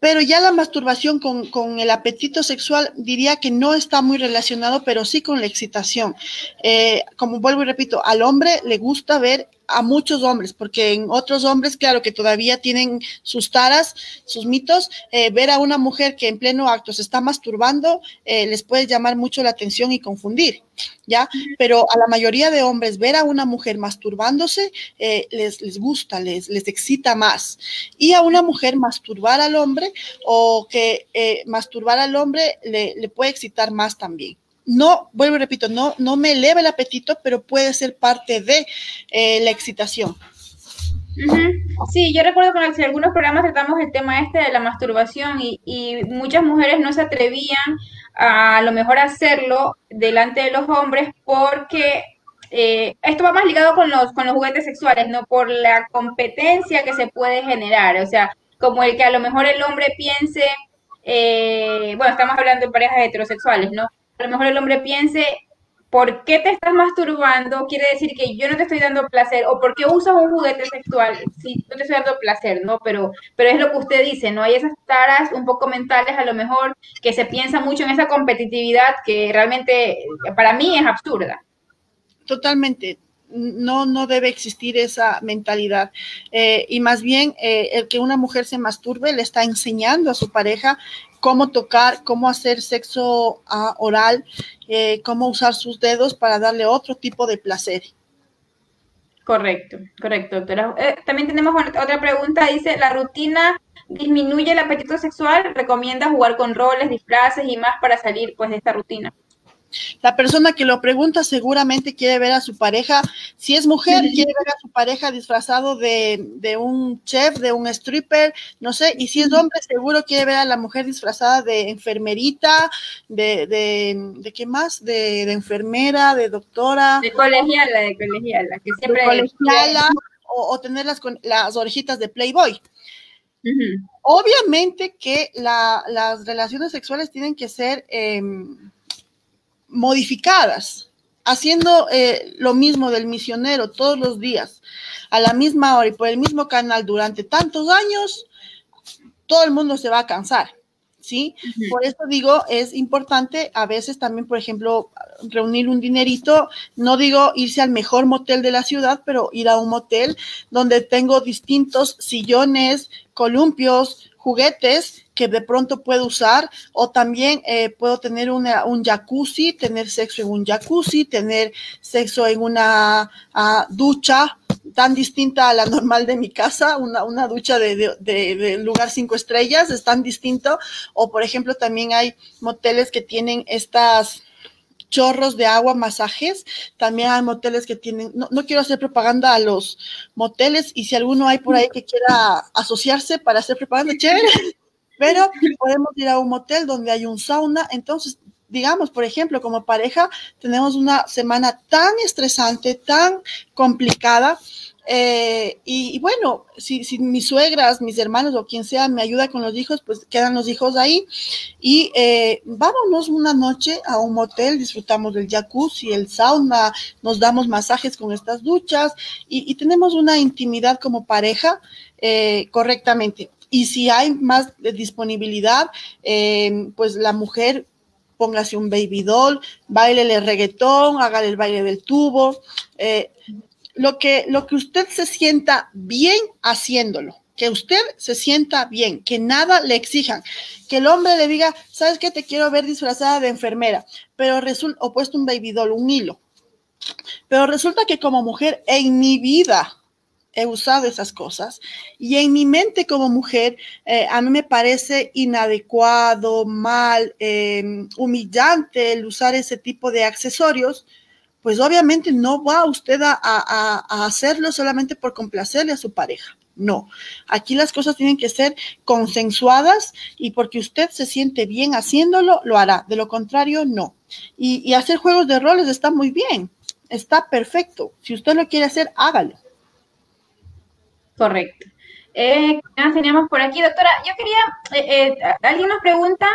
Pero ya la masturbación con, el apetito sexual diría que no está muy relacionado, pero sí con la excitación. Eh, como vuelvo y repito, al hombre le gusta ver a muchos hombres, porque en otros hombres, claro, que todavía tienen sus taras, sus mitos, eh, ver a una mujer que en pleno acto se está masturbando eh, les puede llamar mucho la atención y confundir, ¿ya? Pero a la mayoría de hombres ver a una mujer masturbándose eh, les, les gusta, les, les excita más. Y a una mujer masturbar al hombre o que masturbar al hombre le, le puede excitar más también no, vuelvo y repito, no, no me eleva el apetito, pero puede ser parte de eh, la excitación. Sí, yo recuerdo que en algunos programas tratamos el tema este de la masturbación y, muchas mujeres no se atrevían a, lo mejor a hacerlo delante de los hombres porque eh, esto va más ligado con los, con los juguetes sexuales, ¿no? Por la competencia que se puede generar, o sea, como el que a lo mejor el hombre piense, eh, bueno, estamos hablando de parejas heterosexuales, ¿no? A lo mejor el hombre piense, ¿por qué te estás masturbando? Quiere decir que yo no te estoy dando placer, o ¿por qué usas un juguete sexual? Sí, no te estoy dando placer, ¿no? Pero, pero es lo que usted dice, ¿no? Hay esas taras un poco mentales a lo mejor que se piensa mucho en esa competitividad que realmente para mí es absurda. Totalmente no, no debe existir esa mentalidad. Eh, y más bien, eh, el que una mujer se masturbe le está enseñando a su pareja cómo tocar, cómo hacer sexo ah, oral, eh, cómo usar sus dedos para darle otro tipo de placer. Correcto, correcto, doctora. Eh, también tenemos otra pregunta, dice, ¿la rutina disminuye el apetito sexual? ¿Recomienda jugar con roles, disfraces y más para salir pues de esta rutina? La persona que lo pregunta seguramente quiere ver a su pareja, si es mujer, quiere ver a su pareja disfrazado de, un chef, de un stripper, no sé, y si es hombre, seguro quiere ver a la mujer disfrazada de enfermerita, de, de, de qué más, de, enfermera, de doctora. De colegiala, de colegiala, que siempre... colegiala, o, tener las, las orejitas de Playboy. Obviamente que las relaciones sexuales tienen que ser... Em, modificadas, haciendo eh, lo mismo del misionero todos los días, a la misma hora y por el mismo canal durante tantos años, todo el mundo se va a cansar. ¿Sí? Por eso digo, es importante a veces también, por ejemplo, reunir un dinerito, no digo irse al mejor motel de la ciudad, pero ir a un motel donde tengo distintos sillones, columpios, juguetes que de pronto puedo usar o también eh, puedo tener una, un jacuzzi, tener sexo en un jacuzzi, tener sexo en una ah, ducha tan distinta a la normal de mi casa, una, una ducha de, de, de, lugar cinco estrellas, es tan distinto. O, por ejemplo, también hay moteles que tienen estas chorros de agua, masajes. También hay moteles que tienen, no, no, quiero hacer propaganda a los moteles y si alguno hay por ahí que quiera asociarse para hacer propaganda, chévere. Pero podemos ir a un motel donde hay un sauna. Entonces, digamos, por ejemplo, como pareja, tenemos una semana tan estresante, tan complicada. Eh, y, bueno, si, mis suegras, mis hermanos o quien sea me ayuda con los hijos, pues quedan los hijos ahí. Y eh, vámonos una noche a un motel, disfrutamos del jacuzzi, el sauna, nos damos masajes con estas duchas y, y tenemos una intimidad como pareja eh, correctamente. Y si hay más disponibilidad, eh, pues la mujer póngase un baby doll, bailele reggaetón, hágale el baile del tubo, eh, lo, que, lo que usted se sienta bien haciéndolo, que usted se sienta bien, que nada le exijan, que el hombre le diga, ¿sabes qué? Te quiero ver disfrazada de enfermera, pero resulta, o puesto un baby doll, un hilo. Pero resulta que como mujer en mi vida he usado esas cosas y en mi mente como mujer eh, a mí me parece inadecuado, mal, eh, humillante el usar ese tipo de accesorios, pues obviamente no va usted a, hacerlo solamente por complacerle a su pareja. No, aquí las cosas tienen que ser consensuadas y porque usted se siente bien haciéndolo, lo hará. De lo contrario, no. Y, y hacer juegos de roles está muy bien, está perfecto. Si usted lo quiere hacer, hágalo. Correcto. Eh, teníamos por aquí, doctora? Yo quería, eh, eh, alguien nos pregunta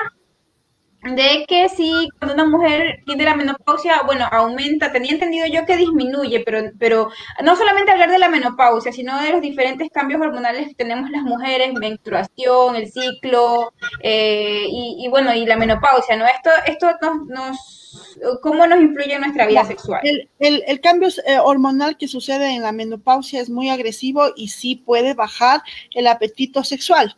de que si cuando una mujer tiene la menopausia, bueno, aumenta, tenía entendido yo que disminuye, pero, pero no solamente hablar de la menopausia, sino de los diferentes cambios hormonales que tenemos las mujeres, menstruación, el ciclo, eh, y, y, bueno, y la menopausia, ¿no? Esto, esto nos, nos, ¿cómo nos influye en nuestra vida sexual? El, el, el cambio eh, hormonal que sucede en la menopausia es muy agresivo y sí puede bajar el apetito sexual.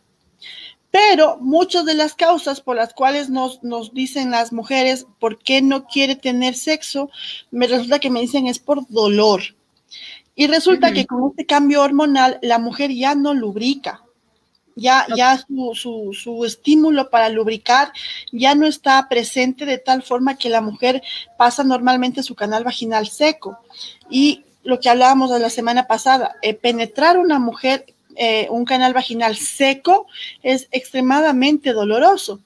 Pero muchas de las causas por las cuales nos, nos, dicen las mujeres por qué no quiere tener sexo, me resulta que me dicen es por dolor. Y resulta uh -huh. que con este cambio hormonal la mujer ya no lubrica. Ya, ya su, su, su, estímulo para lubricar ya no está presente de tal forma que la mujer pasa normalmente su canal vaginal seco. Y lo que hablábamos de la semana pasada, eh, penetrar una mujer eh, un canal vaginal seco es extremadamente doloroso.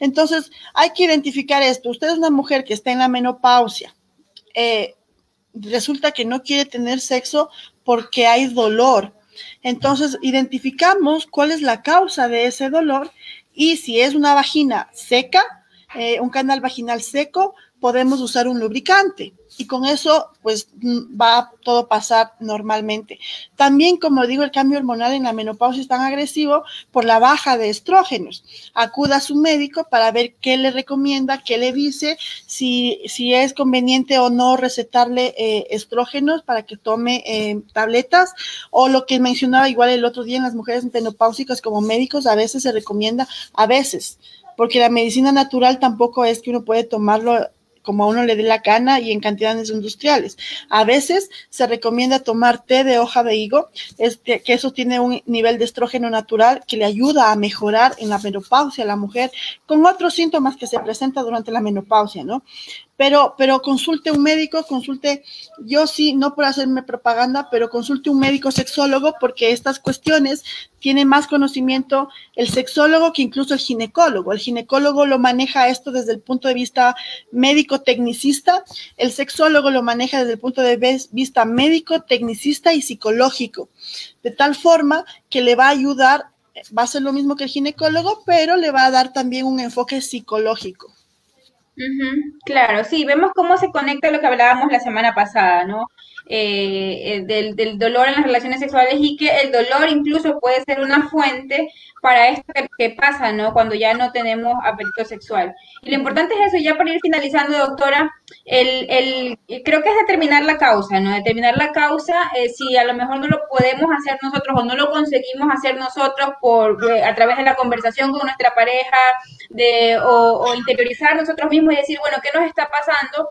Entonces, hay que identificar esto. Usted es una mujer que está en la menopausia. Eh, resulta que no quiere tener sexo porque hay dolor. Entonces, identificamos cuál es la causa de ese dolor y si es una vagina seca, eh, un canal vaginal seco, podemos usar un lubricante y con eso pues va a todo pasar normalmente. También, como digo, el cambio hormonal en la menopausia es tan agresivo por la baja de estrógenos. Acuda a su médico para ver qué le recomienda, qué le dice, si, si es conveniente o no recetarle eh, estrógenos para que tome eh, tabletas o lo que mencionaba igual el otro día en las mujeres menopáusicas como médicos, a veces se recomienda, a veces, porque la medicina natural tampoco es que uno puede tomarlo como a uno le dé la gana y en cantidades industriales. A veces se recomienda tomar té de hoja de higo, este, que eso tiene un nivel de estrógeno natural que le ayuda a mejorar en la menopausia a la mujer con otros síntomas que se presentan durante la menopausia, ¿no? Pero, pero consulte un médico, consulte, yo sí, no por hacerme propaganda, pero consulte un médico sexólogo porque estas cuestiones tiene más conocimiento el sexólogo que incluso el ginecólogo. El ginecólogo lo maneja esto desde el punto de vista médico-tecnicista, el sexólogo lo maneja desde el punto de vista médico-tecnicista y psicológico, de tal forma que le va a ayudar, va a ser lo mismo que el ginecólogo, pero le va a dar también un enfoque psicológico. Uh -huh, claro, sí, vemos cómo se conecta lo que hablábamos la semana pasada, ¿no? Eh, del, del, dolor en las relaciones sexuales y que el dolor incluso puede ser una fuente para esto que, pasa, ¿no? Cuando ya no tenemos apetito sexual. Y lo importante es eso, ya para ir finalizando, doctora, el, creo que es determinar la causa, ¿no? Determinar la causa, eh, si a lo mejor no lo podemos hacer nosotros o no lo conseguimos hacer nosotros por, eh, a través de la conversación con nuestra pareja, de, o, o interiorizar nosotros mismos y decir, bueno, ¿qué nos está pasando?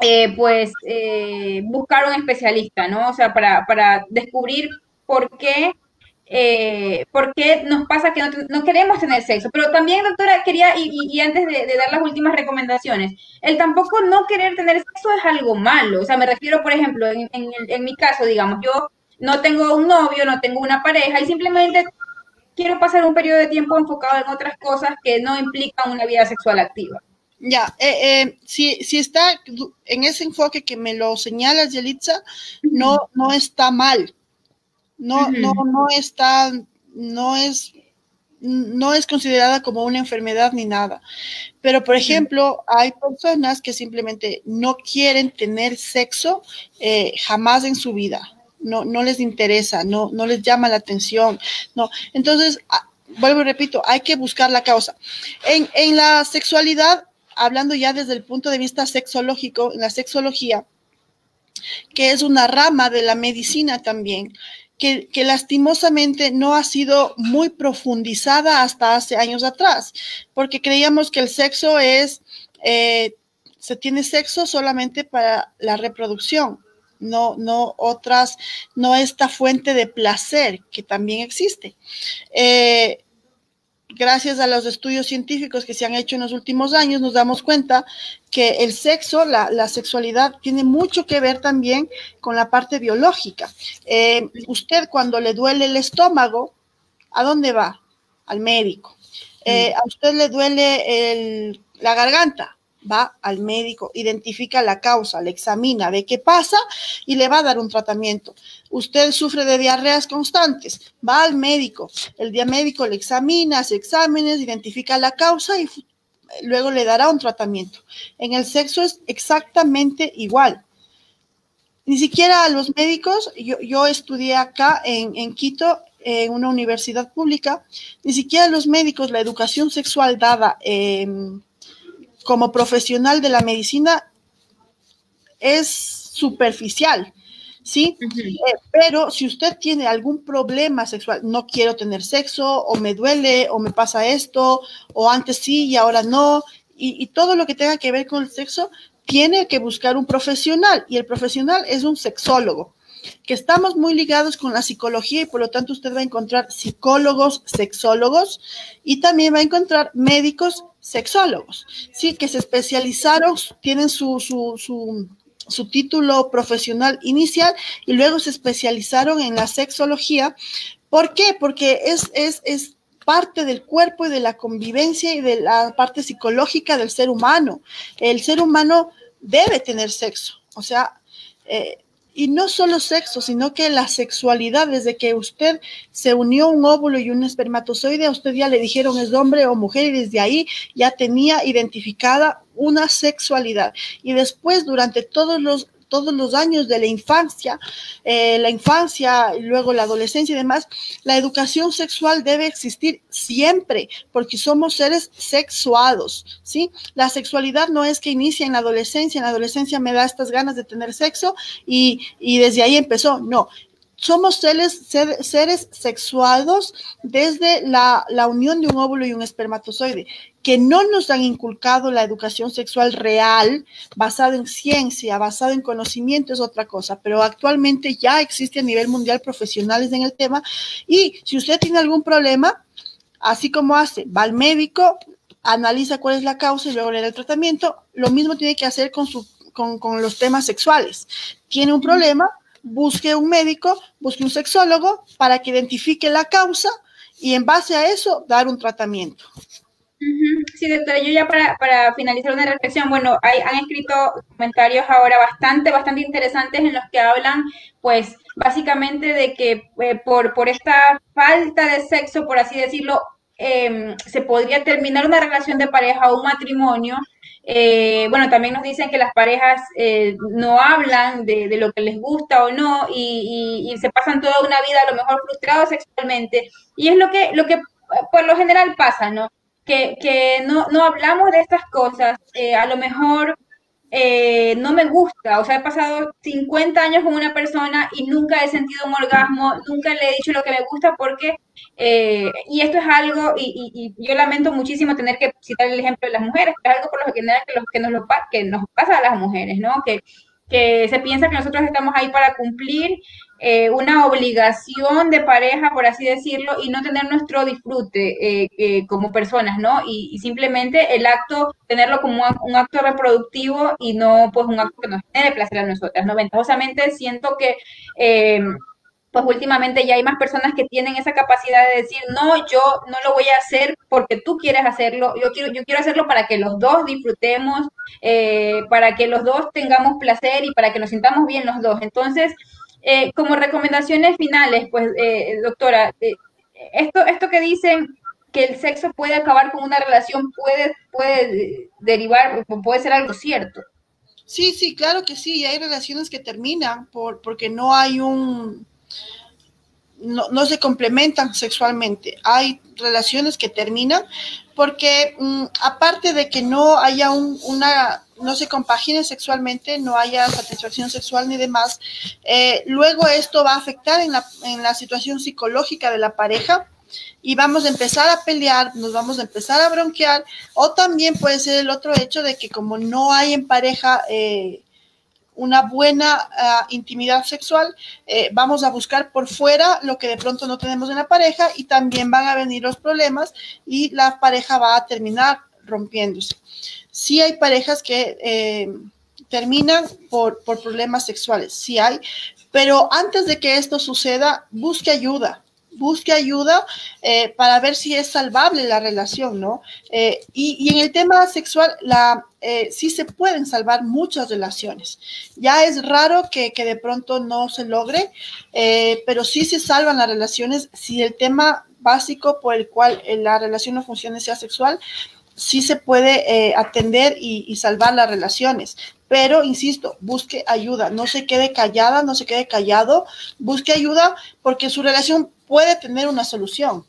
Eh, pues eh, buscar un especialista, ¿no? O sea, para, para descubrir por qué, eh, por qué nos pasa que no, queremos tener sexo. Pero también, doctora, quería, y, y antes de, dar las últimas recomendaciones, el tampoco no querer tener sexo es algo malo. O sea, me refiero, por ejemplo, en, en, en mi caso, digamos, yo no tengo un novio, no tengo una pareja y simplemente quiero pasar un periodo de tiempo enfocado en otras cosas que no implican una vida sexual activa. Ya, eh, eh, si, si está en ese enfoque que me lo señalas, Yelitza, no, no está mal. No, no, no está, no es, no es considerada como una enfermedad ni nada. Pero, por ejemplo, hay personas que simplemente no quieren tener sexo eh, jamás en su vida. No, no les interesa, no, no les llama la atención. No. Entonces, vuelvo y repito, hay que buscar la causa. En, en la sexualidad hablando ya desde el punto de vista sexológico, en la sexología, que es una rama de la medicina también, que, lastimosamente no ha sido muy profundizada hasta hace años atrás, porque creíamos que el sexo es, eh, se tiene sexo solamente para la reproducción, no, no otras, no esta fuente de placer que también existe. Eh, gracias a los estudios científicos que se han hecho en los últimos años, nos damos cuenta que el sexo, la, sexualidad, tiene mucho que ver también con la parte biológica. Eh, usted cuando le duele el estómago, ¿a dónde va? Al médico. Eh, a usted le duele la garganta, va al médico, identifica la causa, le examina, ve qué pasa y le va a dar un tratamiento. Usted sufre de diarreas constantes, va al médico, el día médico le examina, hace exámenes, identifica la causa y luego le dará un tratamiento. En el sexo es exactamente igual. Ni siquiera a los médicos, yo, estudié acá en, en Quito, en una universidad pública, ni siquiera los médicos, la educación sexual dada en como profesional de la medicina es superficial, ¿sí? Eh, pero si usted tiene algún problema sexual, no quiero tener sexo, o me duele, o me pasa esto, o antes sí y ahora no, y, y todo lo que tenga que ver con el sexo, tiene que buscar un profesional, y el profesional es un sexólogo que estamos muy ligados con la psicología y por lo tanto usted va a encontrar psicólogos, sexólogos y también va a encontrar médicos sexólogos, sí, que se especializaron, tienen su, su, su, título profesional inicial y luego se especializaron en la sexología. ¿Por qué? Porque es, es, es parte del cuerpo y de la convivencia y de la parte psicológica del ser humano. El ser humano debe tener sexo, o sea, eh, y no solo sexo, sino que la sexualidad, desde que usted se unió un óvulo y un espermatozoide, a usted ya le dijeron es hombre o mujer y desde ahí ya tenía identificada una sexualidad. Y después, durante todos los todos los años de la infancia, eh, la infancia y luego la adolescencia y demás, la educación sexual debe existir siempre porque somos seres sexuados, ¿sí? La sexualidad no es que inicie en la adolescencia, en la adolescencia me da estas ganas de tener sexo y, y desde ahí empezó, no, somos seres, seres sexuados desde la, la, unión de un óvulo y un espermatozoide que no nos han inculcado la educación sexual real, basada en ciencia, basada en conocimiento, es otra cosa, pero actualmente ya existe a nivel mundial profesionales en el tema y si usted tiene algún problema, así como hace, va al médico, analiza cuál es la causa y luego le da el tratamiento, lo mismo tiene que hacer con, con los temas sexuales. Tiene un problema, busque un médico, busque un sexólogo para que identifique la causa y en base a eso dar un tratamiento. Sí, doctora, yo ya para, finalizar una reflexión, bueno, hay, han escrito comentarios ahora bastante, bastante interesantes en los que hablan, pues, básicamente de que eh, por, por esta falta de sexo, por así decirlo, em, se podría terminar una relación de pareja o un matrimonio. Eh, bueno, también nos dicen que las parejas eh, no hablan de, de, lo que les gusta o no y, y, y, se pasan toda una vida a lo mejor frustrados sexualmente. Y es lo que, lo que por lo general pasa, ¿no? Que, que no, no, hablamos de estas cosas, eh, a lo mejor eh, no me gusta, o sea, he pasado 50 años con una persona y nunca he sentido un orgasmo, nunca le he dicho lo que me gusta porque, eh, y esto es algo, y, yo lamento muchísimo tener que citar el ejemplo de las mujeres, es algo por lo general que, que, nos, lo, que nos pasa a las mujeres, ¿no? Que, que se piensa que nosotros estamos ahí para cumplir eh, una obligación de pareja, por así decirlo, y no tener nuestro disfrute eh, eh, como personas, ¿no? Y, simplemente el acto, tenerlo como un, acto reproductivo y no pues un acto que nos genere placer a nosotras, ¿no? Ventajosamente siento que pues últimamente ya hay más personas que tienen esa capacidad de decir, no, yo no lo voy a hacer porque tú quieres hacerlo, yo quiero, yo quiero hacerlo para que los dos disfrutemos, para que los dos tengamos placer y para que nos sintamos bien los dos. Entonces, eh, como recomendaciones finales, pues, eh, doctora, eh, esto, esto que dicen que el sexo puede acabar con una relación puede, puede derivar, puede ser algo cierto. Sí, sí, claro que sí. Hay relaciones que terminan por, porque no hay un, no, no, se complementan sexualmente. Hay relaciones que terminan porque mm, aparte de que no haya un, una, no se compagine sexualmente, no haya satisfacción sexual ni demás, eh, luego esto va a afectar en la, en la situación psicológica de la pareja y vamos a empezar a pelear, nos vamos a empezar a bronquear, o también puede ser el otro hecho de que como no hay en pareja eh, una buena ah, intimidad sexual, eh, vamos a buscar por fuera lo que de pronto no tenemos en la pareja y también van a venir los problemas y la pareja va a terminar rompiéndose. Sí hay parejas que eh, terminan por, por problemas sexuales, sí hay, pero antes de que esto suceda, busque ayuda busque ayuda eh, para ver si es salvable la relación, ¿no? Eh, y, en el tema sexual, la, eh, sí se pueden salvar muchas relaciones. Ya es raro que, que de pronto no se logre, pero sí se salvan las relaciones si el tema básico por el cual la relación no funcione sea sexual, sí se puede atender y, y, salvar las relaciones. Pero, insisto, busque ayuda, no se quede callada, no se quede callado, busque ayuda porque su relación puede tener una solución.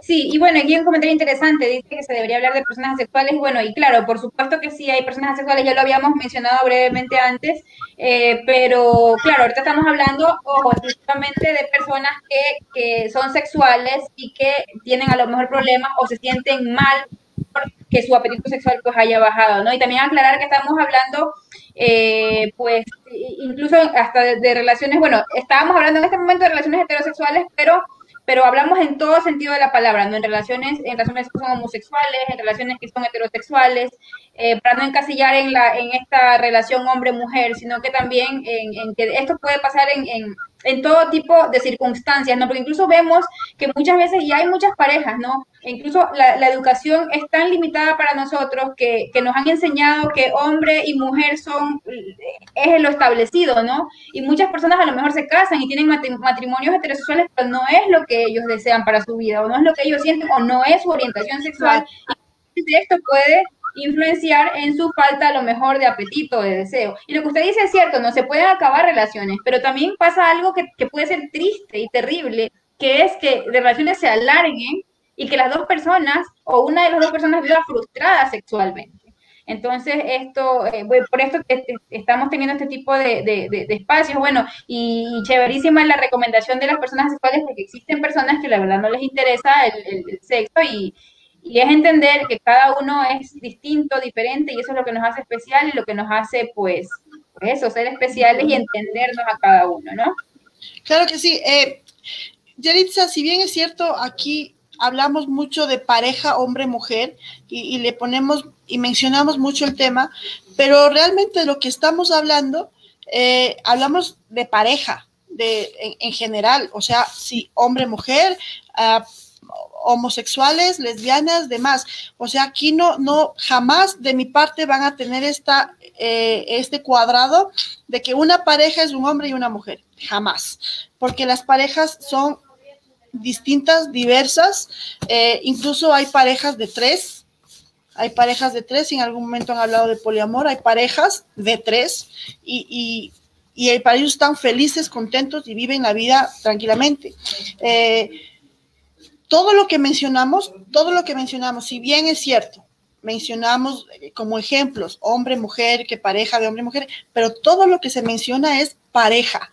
Sí, y bueno, aquí hay un comentario interesante, dice que se debería hablar de personas asexuales, bueno, y claro, por supuesto que sí hay personas asexuales, ya lo habíamos mencionado brevemente antes, eh, pero claro, ahorita estamos hablando exclusivamente de personas que, que son sexuales y que tienen a lo mejor problemas o se sienten mal porque su apetito sexual pues haya bajado, ¿no? Y también aclarar que estamos hablando eh, pues incluso hasta de, relaciones, bueno, estábamos hablando en este momento de relaciones heterosexuales, pero pero hablamos en todo sentido de la palabra, no en relaciones, en relaciones que son homosexuales, en relaciones que son heterosexuales, eh, para no encasillar en la, en esta relación hombre-mujer, sino que también en, que esto puede pasar en, en en todo tipo de circunstancias, ¿no? Porque incluso vemos que muchas veces ya hay muchas parejas, ¿no? E incluso la, la, educación es tan limitada para nosotros que, que, nos han enseñado que hombre y mujer son, es lo establecido, ¿no? Y muchas personas a lo mejor se casan y tienen matrimonios heterosexuales, pero no es lo que ellos desean para su vida, o no es lo que ellos sienten, o no es su orientación sexual. Y esto puede influenciar en su falta a lo mejor de apetito, de deseo. Y lo que usted dice es cierto, no se pueden acabar relaciones, pero también pasa algo que, puede ser triste y terrible, que es que relaciones se alarguen y que las dos personas o una de las dos personas viva frustrada sexualmente. Entonces, esto, eh, por esto estamos teniendo este tipo de, espacios, bueno, y, chéverísima es la recomendación de las personas sexuales porque existen personas que la verdad no les interesa el, el sexo y, y es entender que cada uno es distinto, diferente, y eso es lo que nos hace especial y lo que nos hace, pues, eso, ser especiales y entendernos a cada uno, ¿no? Claro que sí. Eh, Yaritza, si bien es cierto, aquí hablamos mucho de pareja hombre-mujer y, le ponemos y mencionamos mucho el tema, pero realmente lo que estamos hablando, eh, hablamos de pareja, de, en, general, o sea, si hombre-mujer, uh, homosexuales, lesbianas, demás. O sea, aquí no, no, jamás de mi parte van a tener esta, eh, este cuadrado de que una pareja es un hombre y una mujer. Jamás. Porque las parejas son distintas, diversas. Eh, incluso hay parejas de tres. Hay parejas de tres, en algún momento han hablado de poliamor, hay parejas de tres y, y, y para ellos están felices, contentos y viven la vida tranquilamente. Eh, todo lo que mencionamos, todo lo que mencionamos, si bien es cierto, mencionamos eh, como ejemplos hombre, mujer, que pareja de hombre, mujer, pero todo lo que se menciona es pareja,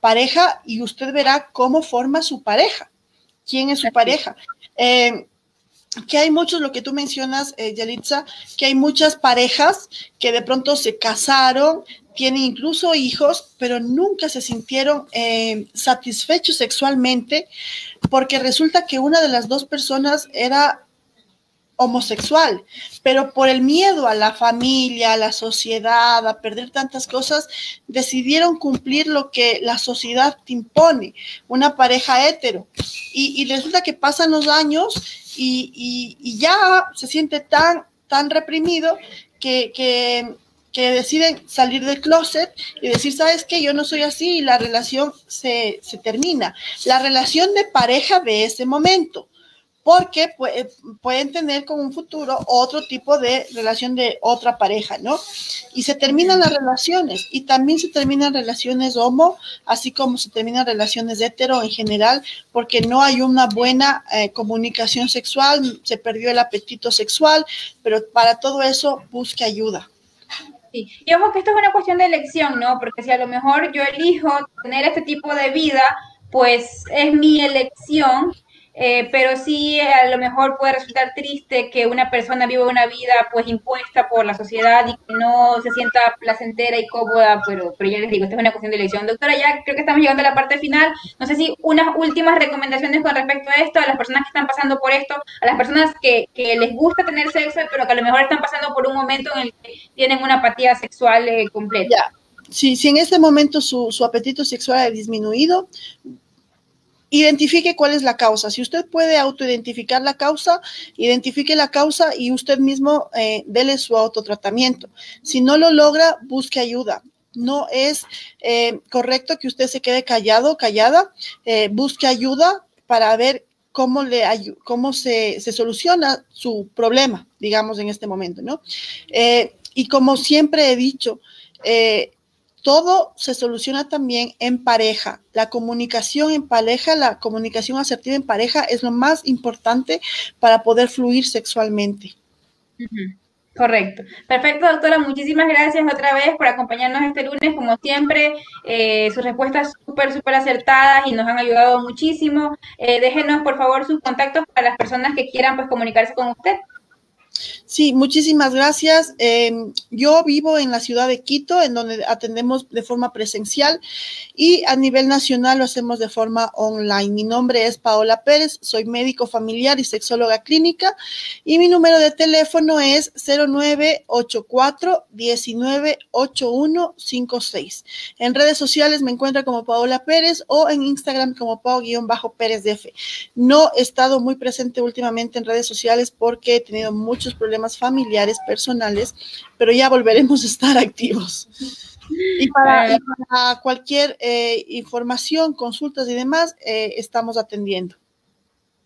pareja y usted verá cómo forma su pareja, quién es su pareja. Eh, que hay muchos, lo que tú mencionas, eh, Yalitza, que hay muchas parejas que de pronto se casaron, tienen incluso hijos, pero nunca se sintieron eh, satisfechos sexualmente porque resulta que una de las dos personas era homosexual, pero por el miedo a la familia, a la sociedad, a perder tantas cosas, decidieron cumplir lo que la sociedad te impone, una pareja hetero. Y, resulta que pasan los años y, ya se siente tan, tan reprimido que, deciden salir del closet y decir, ¿sabes qué? Yo no soy así y la relación se, se termina. La relación de pareja de ese momento porque pueden tener con un futuro otro tipo de relación de otra pareja, ¿no? Y se terminan las relaciones y también se terminan relaciones homo, así como se terminan relaciones hetero en general, porque no hay una buena eh, comunicación sexual, se perdió el apetito sexual, pero para todo eso busque ayuda. Sí. Y ojo que esto es una cuestión de elección, ¿no? Porque si a lo mejor yo elijo tener este tipo de vida, pues es mi elección eh, pero sí a lo mejor puede resultar triste que una persona viva una vida pues impuesta por la sociedad y que no se sienta placentera y cómoda, pero, pero ya les digo, esta es una cuestión de elección. Doctora, ya creo que estamos llegando a la parte final. No sé si unas últimas recomendaciones con respecto a esto, a las personas que están pasando por esto, a las personas que, que les gusta tener sexo, pero que a lo mejor están pasando por un momento en el que tienen una apatía sexual eh, completa. Si, si en este momento su, su apetito sexual ha disminuido, identifique cuál es la causa. Si usted puede autoidentificar la causa, identifique la causa y usted mismo eh, dele su autotratamiento. Si no lo logra, busque ayuda. No es eh, correcto que usted se quede callado, callada. Eh, busque ayuda para ver cómo, le, cómo se, se, soluciona su problema, digamos, en este momento, ¿no? y como siempre he dicho, todo se soluciona también en pareja. La comunicación en pareja, la comunicación asertiva en pareja es lo más importante para poder fluir sexualmente. Correcto. Perfecto, doctora. Muchísimas gracias otra vez por acompañarnos este lunes. Como siempre, eh, sus respuestas súper, súper acertadas y nos han ayudado muchísimo. Eh, déjenos, por favor, sus contactos para las personas que quieran pues, comunicarse con usted. Sí, muchísimas gracias. Em, yo vivo en la ciudad de Quito, en donde atendemos de forma presencial y a nivel nacional lo hacemos de forma online. Mi nombre es Paola Pérez, soy médico familiar y sexóloga clínica y mi número de teléfono es 0984 198156. En redes sociales me encuentra como Paola Pérez o en Instagram como Pao-Pérez DF. No he estado muy presente últimamente en redes sociales porque he tenido muchos problemas familiares, personales, pero ya volveremos a estar activos. Y para, cualquier eh, información, consultas y demás, eh, estamos atendiendo.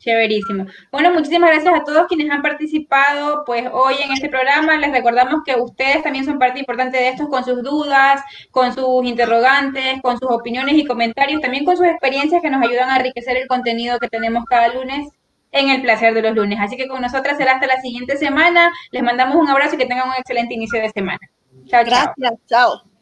Chéverísimo. Bueno, muchísimas gracias a todos quienes han participado pues hoy en este programa. Les recordamos que ustedes también son parte importante de esto con sus dudas, con sus interrogantes, con sus opiniones y comentarios, también con sus experiencias que nos ayudan a enriquecer el contenido que tenemos cada lunes en el placer de los lunes. Así que con nosotras será hasta la siguiente semana. Les mandamos un abrazo y que tengan un excelente inicio de semana. Chao, Gracias, chao.